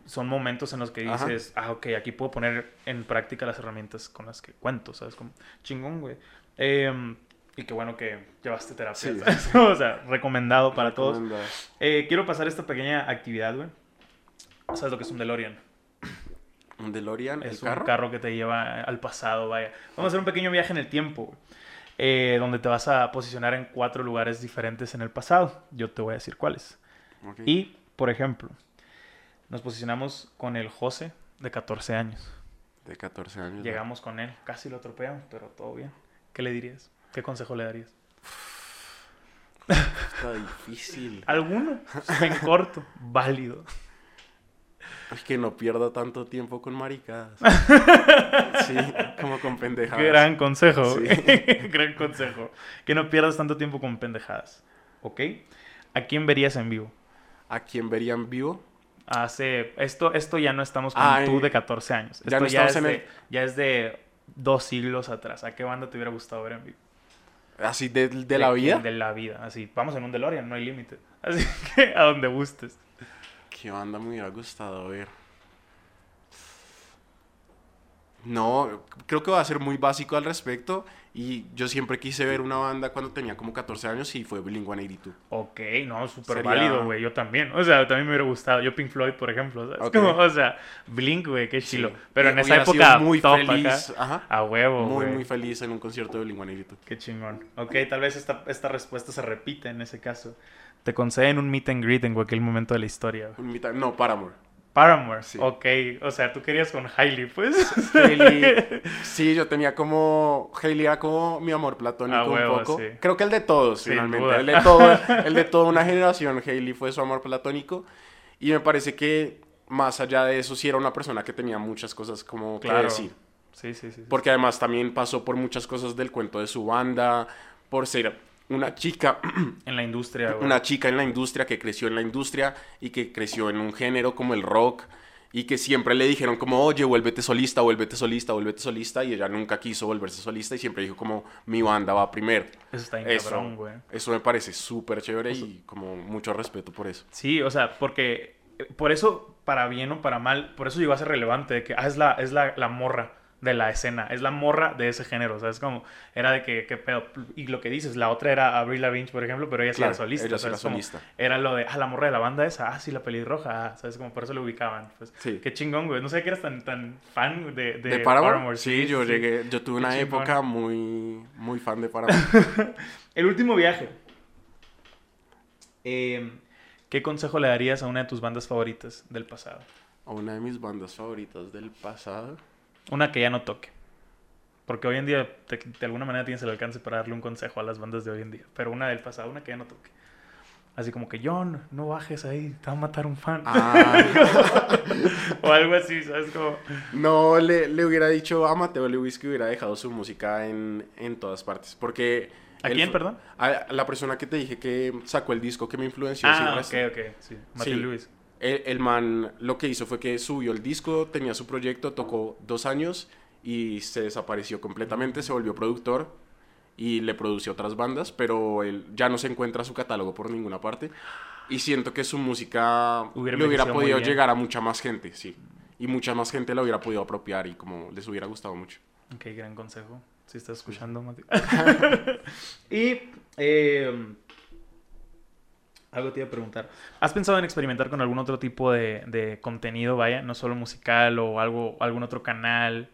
son momentos en los que Ajá. dices, ah, ok, aquí puedo poner en práctica las herramientas con las que cuento, ¿sabes? Como chingón, güey. Em, y qué bueno que llevaste terapia, Sí. ¿sabes? o sea, recomendado para todos. Eh, quiero pasar esta pequeña actividad, güey. ¿Sabes lo que es un DeLorean? ¿Un DeLorean? Es ¿El carro? un carro que te lleva al pasado, vaya. Vamos a hacer un pequeño viaje en el tiempo, güey, eh, donde te vas a posicionar en cuatro lugares diferentes en el pasado. Yo te voy a decir cuáles. Ok. Y, por ejemplo, nos posicionamos con el José de 14 años. De 14 años. ¿no? Llegamos con él, casi lo atropellamos, pero todo bien. ¿Qué le dirías? ¿Qué consejo le darías? Está difícil. ¿Alguno? En corto, válido. Es que no pierda tanto tiempo con maricadas. sí, como con pendejadas. Gran consejo, Sí. Gran consejo. Que no pierdas tanto tiempo con pendejadas. ¿Ok? ¿A quién verías en vivo? ¿A quién verían vivo? Hace. Esto, esto ya no estamos con Ay, tú de 14 años. Esto ya no ya, estamos es en de, el- ya es de dos siglos atrás. ¿A qué banda te hubiera gustado ver en vivo? ¿Así de, de la vida? De la vida. Así. Vamos en un DeLorean, no hay límite. Así que a donde gustes. ¿Qué banda me hubiera gustado ver? No, creo que va a ser muy básico al respecto. Y yo siempre quise ver una banda cuando tenía como 14 años y fue Blink-182. Ok, no, súper Sería- válido, güey. Yo también. O sea, también me hubiera gustado. Yo Pink Floyd, por ejemplo. ¿sabes? Ok. Como, o sea, Blink, güey, qué chilo. Sí. Pero en esa época, muy top feliz. acá. Ajá. A huevo, Muy, muy feliz en un concierto de Blink-182. Qué chingón. Ok, tal vez esta, esta respuesta se repite en ese caso. Te conceden un meet and greet en cualquier momento de la historia. Un mitad- No, Paramore. Paramore. Sí. Ok, o sea, tú querías con Hailey, pues. Hailey, sí, yo tenía como. Hailey era como mi amor platónico Ah, huevo, un poco. sí. Creo que el de todos, Sin finalmente. duda. El de, todo, el de toda una generación, Hailey fue su amor platónico. Y me parece que más allá de eso, sí era una persona que tenía muchas cosas como que Claro. decir. Sí, sí, sí. sí. Porque además también pasó por muchas cosas del cuento de su banda, por ser una chica, En la industria, güey. una chica en la industria que creció en la industria y que creció en un género como el rock y que siempre le dijeron como, oye, vuélvete solista, vuélvete solista, vuélvete solista y ella nunca quiso volverse solista y siempre dijo como, mi banda va primero. Eso está bien Eso, cabrón, güey. eso me parece súper chévere y como mucho respeto por eso. Sí, o sea, porque eh, por eso, para bien o para mal, por eso llegó a ser relevante, de que ah, es, la, es la, la morra de la escena, es la morra de ese género, ¿sabes? Como, era de que, qué pedo, y lo que dices, la otra era Avril Lavigne, por ejemplo, pero ella sí Claro, era solista, ella sí ¿sabes? era Como, solista. Era lo de, ah, la morra de la banda esa, ah, sí, la pelirroja, ah, ¿sabes? Como por eso lo ubicaban, pues. Sí. Qué chingón, güey, no sé que eras tan, tan fan de, de, ¿De, Paramore? Paramore, Sí, yo llegué, yo tuve Qué una chingón. época muy, muy fan de Paramore. El último viaje. Eh, ¿Qué consejo le darías a una de tus bandas favoritas del pasado? a una de mis bandas favoritas del pasado. Una que ya no toque. Porque hoy en día, te- de alguna manera, tienes el alcance para darle un consejo a las bandas de hoy en día. Pero una del pasado, una que ya no toque. Así como que, John, no bajes ahí, te va a matar un fan. Ah, o algo así, ¿sabes? Como... No, le, le hubiera dicho a Mateo Lewis que hubiera dejado su música en, en todas partes. Porque. ¿A él quién, perdón? A la persona que te dije que sacó el disco que me influenció. Ah, resto. ok, ok. Sí, Matthew Sí. Lewis. El, el man lo que hizo fue que subió el disco, tenía su proyecto, tocó dos años y se desapareció completamente, se volvió productor y le produció otras bandas, pero él ya no se encuentra su catálogo por ninguna parte. Y siento que su música Hubiera le hubiera podido llegar a mucha más gente, sí. Y mucha más gente la hubiera podido apropiar y como les hubiera gustado mucho. Ok, gran consejo. Si estás escuchando, Mati. y eh, algo te iba a preguntar. ¿Has pensado en experimentar con algún otro tipo de, de contenido, vaya? No solo musical o algo, algún otro canal,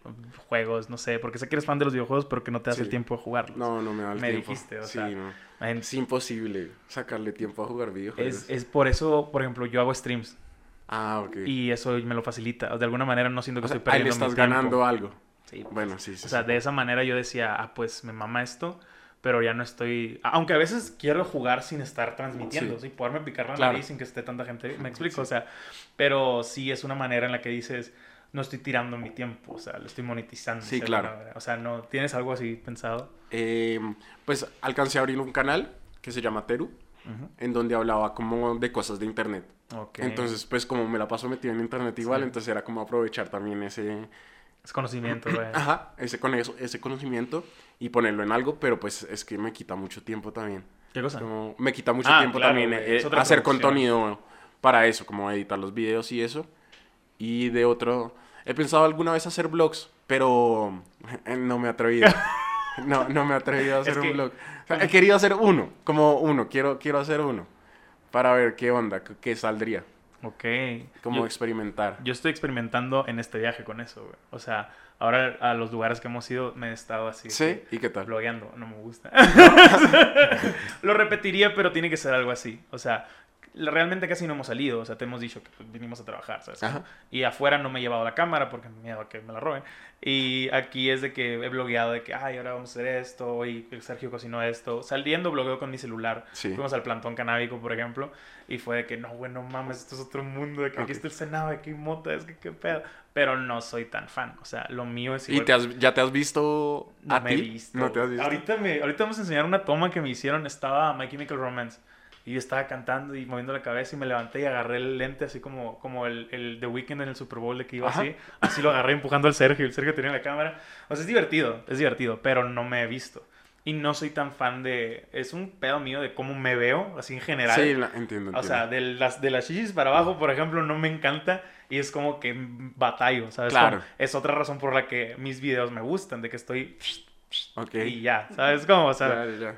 juegos, no sé. Porque sé que eres fan de los videojuegos, pero que no te das Sí. el tiempo de jugarlos. No, no me da el Me tiempo. dijiste, o Sí, sea, no. En- Es imposible sacarle tiempo a jugar videojuegos. es, es por eso, por ejemplo, yo hago streams. Ah, ok. Y eso me lo facilita. De alguna manera no siento que O sea, estoy ahí le perdiendo mi estás tiempo. ganando algo. Sí, Bueno, sí, sí. O sea, sí. de esa manera yo decía, ah, pues me mama esto, pero ya no estoy... Aunque a veces quiero jugar sin estar transmitiendo, Sí. ¿sí? Poderme picar la Claro. nariz sin que esté tanta gente, me explico, Sí. o sea, pero sí es una manera en la que dices, no estoy tirando mi tiempo, o sea, lo estoy monetizando. Sí, claro. manera. O sea, no, ¿tienes algo así pensado? Eh, pues alcancé a abrir un canal que se llama Teru, en donde hablaba como de cosas de internet. Ok. Entonces, pues como me la paso metido en internet igual, Sí. entonces era como aprovechar también ese, Es conocimiento, güey. ajá, ese, con eso, ese conocimiento y ponerlo en algo, pero pues es que me quita mucho tiempo también. ¿Qué cosa? Como me quita mucho Ah, tiempo claro, también eh, hacer contenido para eso, como editar los videos y eso. Y de otro, he pensado alguna vez hacer vlogs, pero eh, no me he atrevido. No, no me he atrevido a hacer Es un vlog. O sea, he querido hacer uno, como uno, quiero, quiero hacer uno. Para ver qué onda, qué, qué saldría. Ok. Como Yo- experimentar. Yo estoy experimentando en este viaje con eso, güey. O sea, ahora a los lugares que hemos ido me he estado así. ¿Sí? ¿Y qué tal? Blogueando, no me gusta. Lo repetiría, pero tiene que ser algo así. O sea, realmente casi no hemos salido. O sea, te hemos dicho que pues, vinimos a trabajar, ¿sabes? Ajá. Y afuera no me he llevado la cámara porque me miedo a que me la roben. Y aquí es de que he blogueado de que, ay, ahora vamos a hacer esto. Y Sergio cocinó esto. Saliendo blogueo con mi celular. Sí. Fuimos al plantón canábico, por ejemplo. Y fue de que, no, güey, no mames, esto es otro mundo. De que aquí Ok. está el Senado, aquí hay mota, es que qué pedo. Pero no soy tan fan. O sea, lo mío es ¿Y igual te has- ya te has visto no a me he ti? visto. ¿No te has visto? Ahorita, me, ahorita vamos a enseñar una toma que me hicieron. Estaba My Chemical Romance. Y yo estaba cantando y moviendo la cabeza y me levanté y agarré el lente así como, como el, el The Weeknd en el Super Bowl de que iba Ajá. así. Así lo agarré empujando al Sergio. El Sergio tenía la cámara. O sea, es divertido, es divertido, pero no me he visto. Y no soy tan fan de... Es un pedo mío de cómo me veo, así en general. Sí, la- entiendo, entiendo. O sea, de las, de las chichis para abajo, por ejemplo, no me encanta y es como que batallo, ¿sabes? Claro. Como- es otra razón por la que mis videos me gustan, de que estoy Y ya, ¿sabes cómo? O sea, Ya, ya, ya.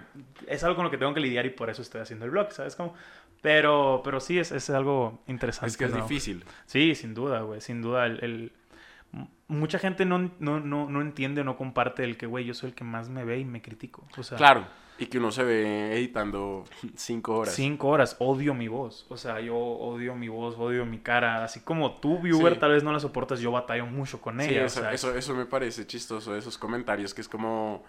es algo con lo que tengo que lidiar y por eso estoy haciendo el blog, ¿sabes cómo? Pero, pero sí, es, es algo interesante. Es que es ¿no? difícil. Sí, sin duda, güey, sin duda. El, Mucha gente no, no, no, no entiende o no comparte el que, güey, yo soy el que más me ve y me critico. O sea, Claro. Y que uno se ve editando cinco horas. Cinco horas, odio mi voz. O sea, yo odio mi voz, odio mi cara. Así como tú, viewer, Sí. tal vez no la soportas, yo batallo mucho con Sí, ella. o eso, sea, eso, eso me parece chistoso, esos comentarios que es como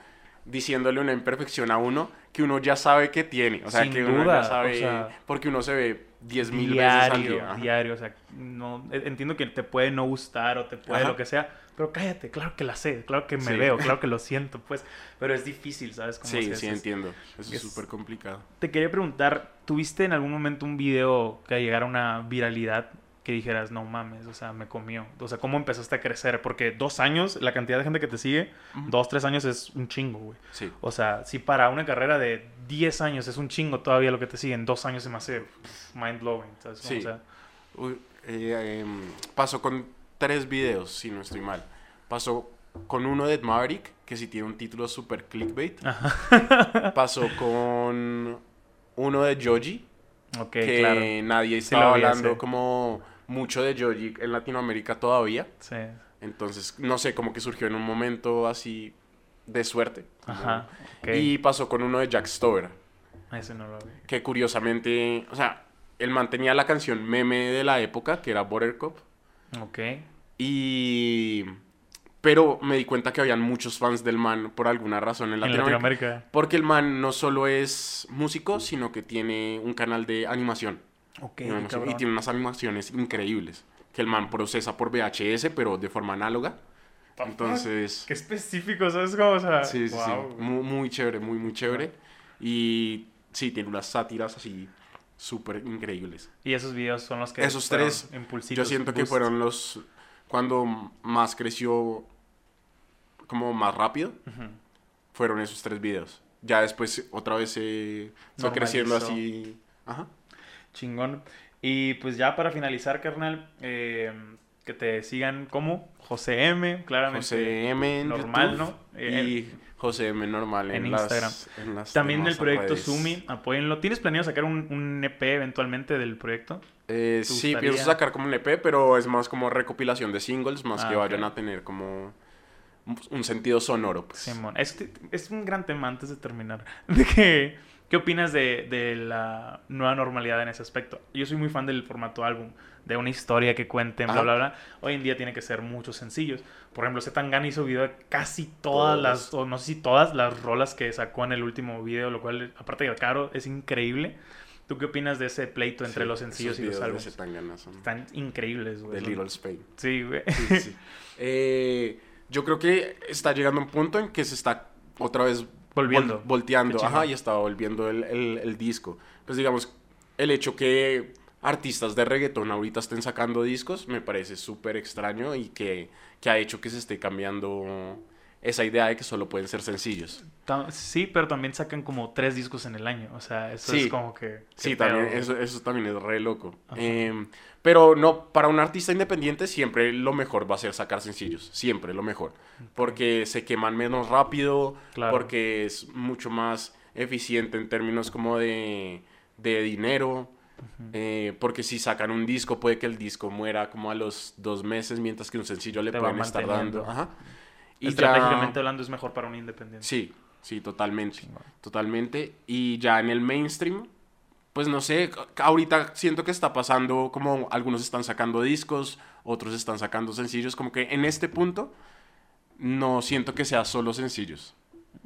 diciéndole una imperfección a uno que uno ya sabe que tiene. O sea, Sin que uno duda, ya sabe. o sea, porque uno se ve diez mil veces al diario, día. Diario. O sea, no, e- entiendo que te puede no gustar o te puede Ajá. lo que sea, pero cállate, claro que la sé, claro que me Sí. veo, claro que lo siento, pues. Pero es difícil, ¿sabes? Cómo Sí, sí, hace. entiendo. Eso es es- súper complicado. Te quería preguntar, ¿tuviste en algún momento un video que llegara a una viralidad que dijeras, no mames, o sea, me comió? O sea, ¿cómo empezaste a crecer? Porque dos años, la cantidad de gente que te sigue, dos, tres años es un chingo, güey. Sí. O sea, si para una carrera de 10 años es un chingo todavía lo que te siguen, dos años se me hace mind blowing. Sí. O sea, Uy, eh, em, pasó con tres videos, si no estoy mal. Pasó con uno de Maverick, que sí tiene un título súper clickbait. Pasó con uno de Joji, que claro. nadie Sí estaba vi hablando como mucho de Joji en Latinoamérica todavía. Sí. Entonces, no sé, como que surgió en un momento así de suerte. Ajá. Y pasó con uno de Jack Stover, Ese no lo vi. que curiosamente, o sea, él mantenía la canción meme de la época, que era Buttercup. Ok. Y... Pero me di cuenta que habían muchos fans del man por alguna razón en. Latinoamérica. Porque el man no solo es músico, sino que tiene un canal de animación. Ok, Y animación- y cabrón. tiene unas animaciones increíbles. Que el man procesa por VHS, pero de forma análoga. Entonces... Qué específico, ¿sabes cómo? O sea, Sí, sí, wow, sí. Muy, muy chévere, muy, muy chévere. Y sí, tiene unas sátiras así súper increíbles. Y esos videos son los que Esos tres, Yo siento que boosts. fueron los... Cuando más creció como más rápido, fueron esos tres videos. Ya después otra vez se fue creciendo así. Ajá. Chingón. Y pues ya para finalizar, carnal, eh, que te sigan como José M, claramente. José M en normal, YouTube ¿no? Eh, y José M normal en, en las- Instagram. en las También demás el proyecto redes. Sumi, apóyenlo. ¿Tienes planeado sacar un, un EP eventualmente del proyecto? Eh, ¿Te sí, pienso sacar como un EP, pero es más como recopilación de singles, más Ah, que vayan a tener como un- un sentido sonoro. Pues. Simón, es, es un gran tema antes de terminar. De que, ¿Qué opinas de, de la nueva normalidad en ese aspecto? Yo soy muy fan del formato álbum, de una historia que cuenten, bla, Ajá. bla, bla. Hoy en día tiene que ser muchos sencillos. Por ejemplo, Zetangana hizo video de casi todas Todos. las, o no sé si todas las rolas que sacó en el último video, lo cual, aparte de caro, es increíble. ¿Tú qué opinas de ese pleito entre Sí, los sencillos y los álbumes? Son Están increíbles, güey. de Little Spain. Sí, güey. Sí, sí, sí. Eh, yo creo que está llegando un punto en que se está otra vez Volviendo. vol- volteando, ajá, y estaba volviendo el, el- el disco. Pues digamos, el hecho que artistas de reggaetón ahorita estén sacando discos, me parece súper extraño y que, que ha hecho que se esté cambiando esa idea de que solo pueden ser sencillos. Sí, pero también sacan como tres discos en el año. O sea, eso Sí. es como que... Sí, también, eso, eso también es re loco. Em, pero no, para un artista independiente siempre lo mejor va a ser sacar sencillos, siempre lo mejor. Porque se queman menos rápido, Claro. porque es mucho más eficiente en términos como de, de dinero. eh, porque si sacan un disco, puede que el disco muera como a los dos meses, mientras que un sencillo le Te pueden estar dando. Ajá. Y Estratégicamente ya, hablando es mejor para un independiente. Sí, sí, totalmente. Chingón. Totalmente. Y ya en el mainstream, pues no sé, ahorita siento que está pasando como algunos están sacando discos, otros están sacando sencillos, como que en este punto no siento que sea solo sencillos.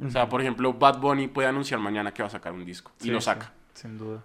O sea, por ejemplo, Bad Bunny puede anunciar mañana que va a sacar un disco y Sí, lo sí, saca. sin duda.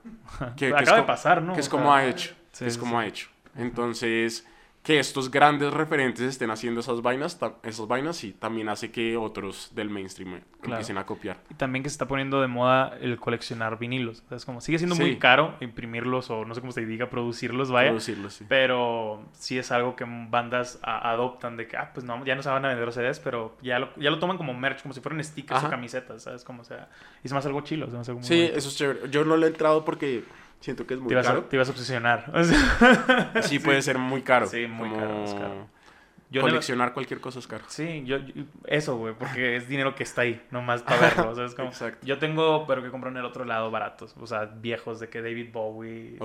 Que, que es Acaba de pasar, ¿no? Que es O como sea, ha hecho. sí, que es sí, como sí. ha hecho. Entonces, que estos grandes referentes estén haciendo esas vainas, esas vainas sí, también hace que otros del mainstream Claro. empiecen a copiar. Y también que se está poniendo de moda el coleccionar vinilos. O sea, es como, sigue siendo Sí. muy caro imprimirlos o no sé cómo se diga, producirlos, vaya. Sí. Pero sí es algo que bandas a- adoptan de que, ah, pues no, ya no se van a vender los CDs, pero ya lo, ya lo toman como merch, como si fueran stickers Ajá. o camisetas, ¿sabes? Como, o sea, y es más algo chilo, es más algo Sí, eso es chévere. Yo no lo he entrado porque siento que es muy te, a, caro. te ibas a obsesionar. O sea, Sí, puede ser muy caro. Sí, muy como caro, es caro. yo no- coleccionar cualquier cosa es caro. Sí, yo, yo- eso, güey, porque es dinero que está ahí, nomás para verlo, o sea, es como... Exacto. Yo tengo, pero que comprar en el otro lado baratos, o sea, viejos de que David Bowie.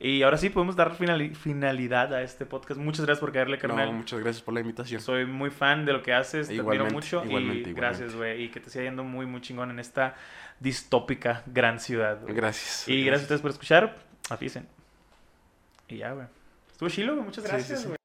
Y ahora sí podemos dar finali- finalidad a este podcast. Muchas gracias por caerle, No, carnal. muchas gracias por la invitación. Soy muy fan de lo que haces, te admiro mucho igualmente, y igualmente. gracias, güey, y que te siga yendo muy, muy chingón en esta distópica gran ciudad. güey. Gracias. Y gracias a ustedes por escuchar, afisen. Y ya, güey. Estuvo chilo, güey, muchas Sí, sí, gracias, sí. güey.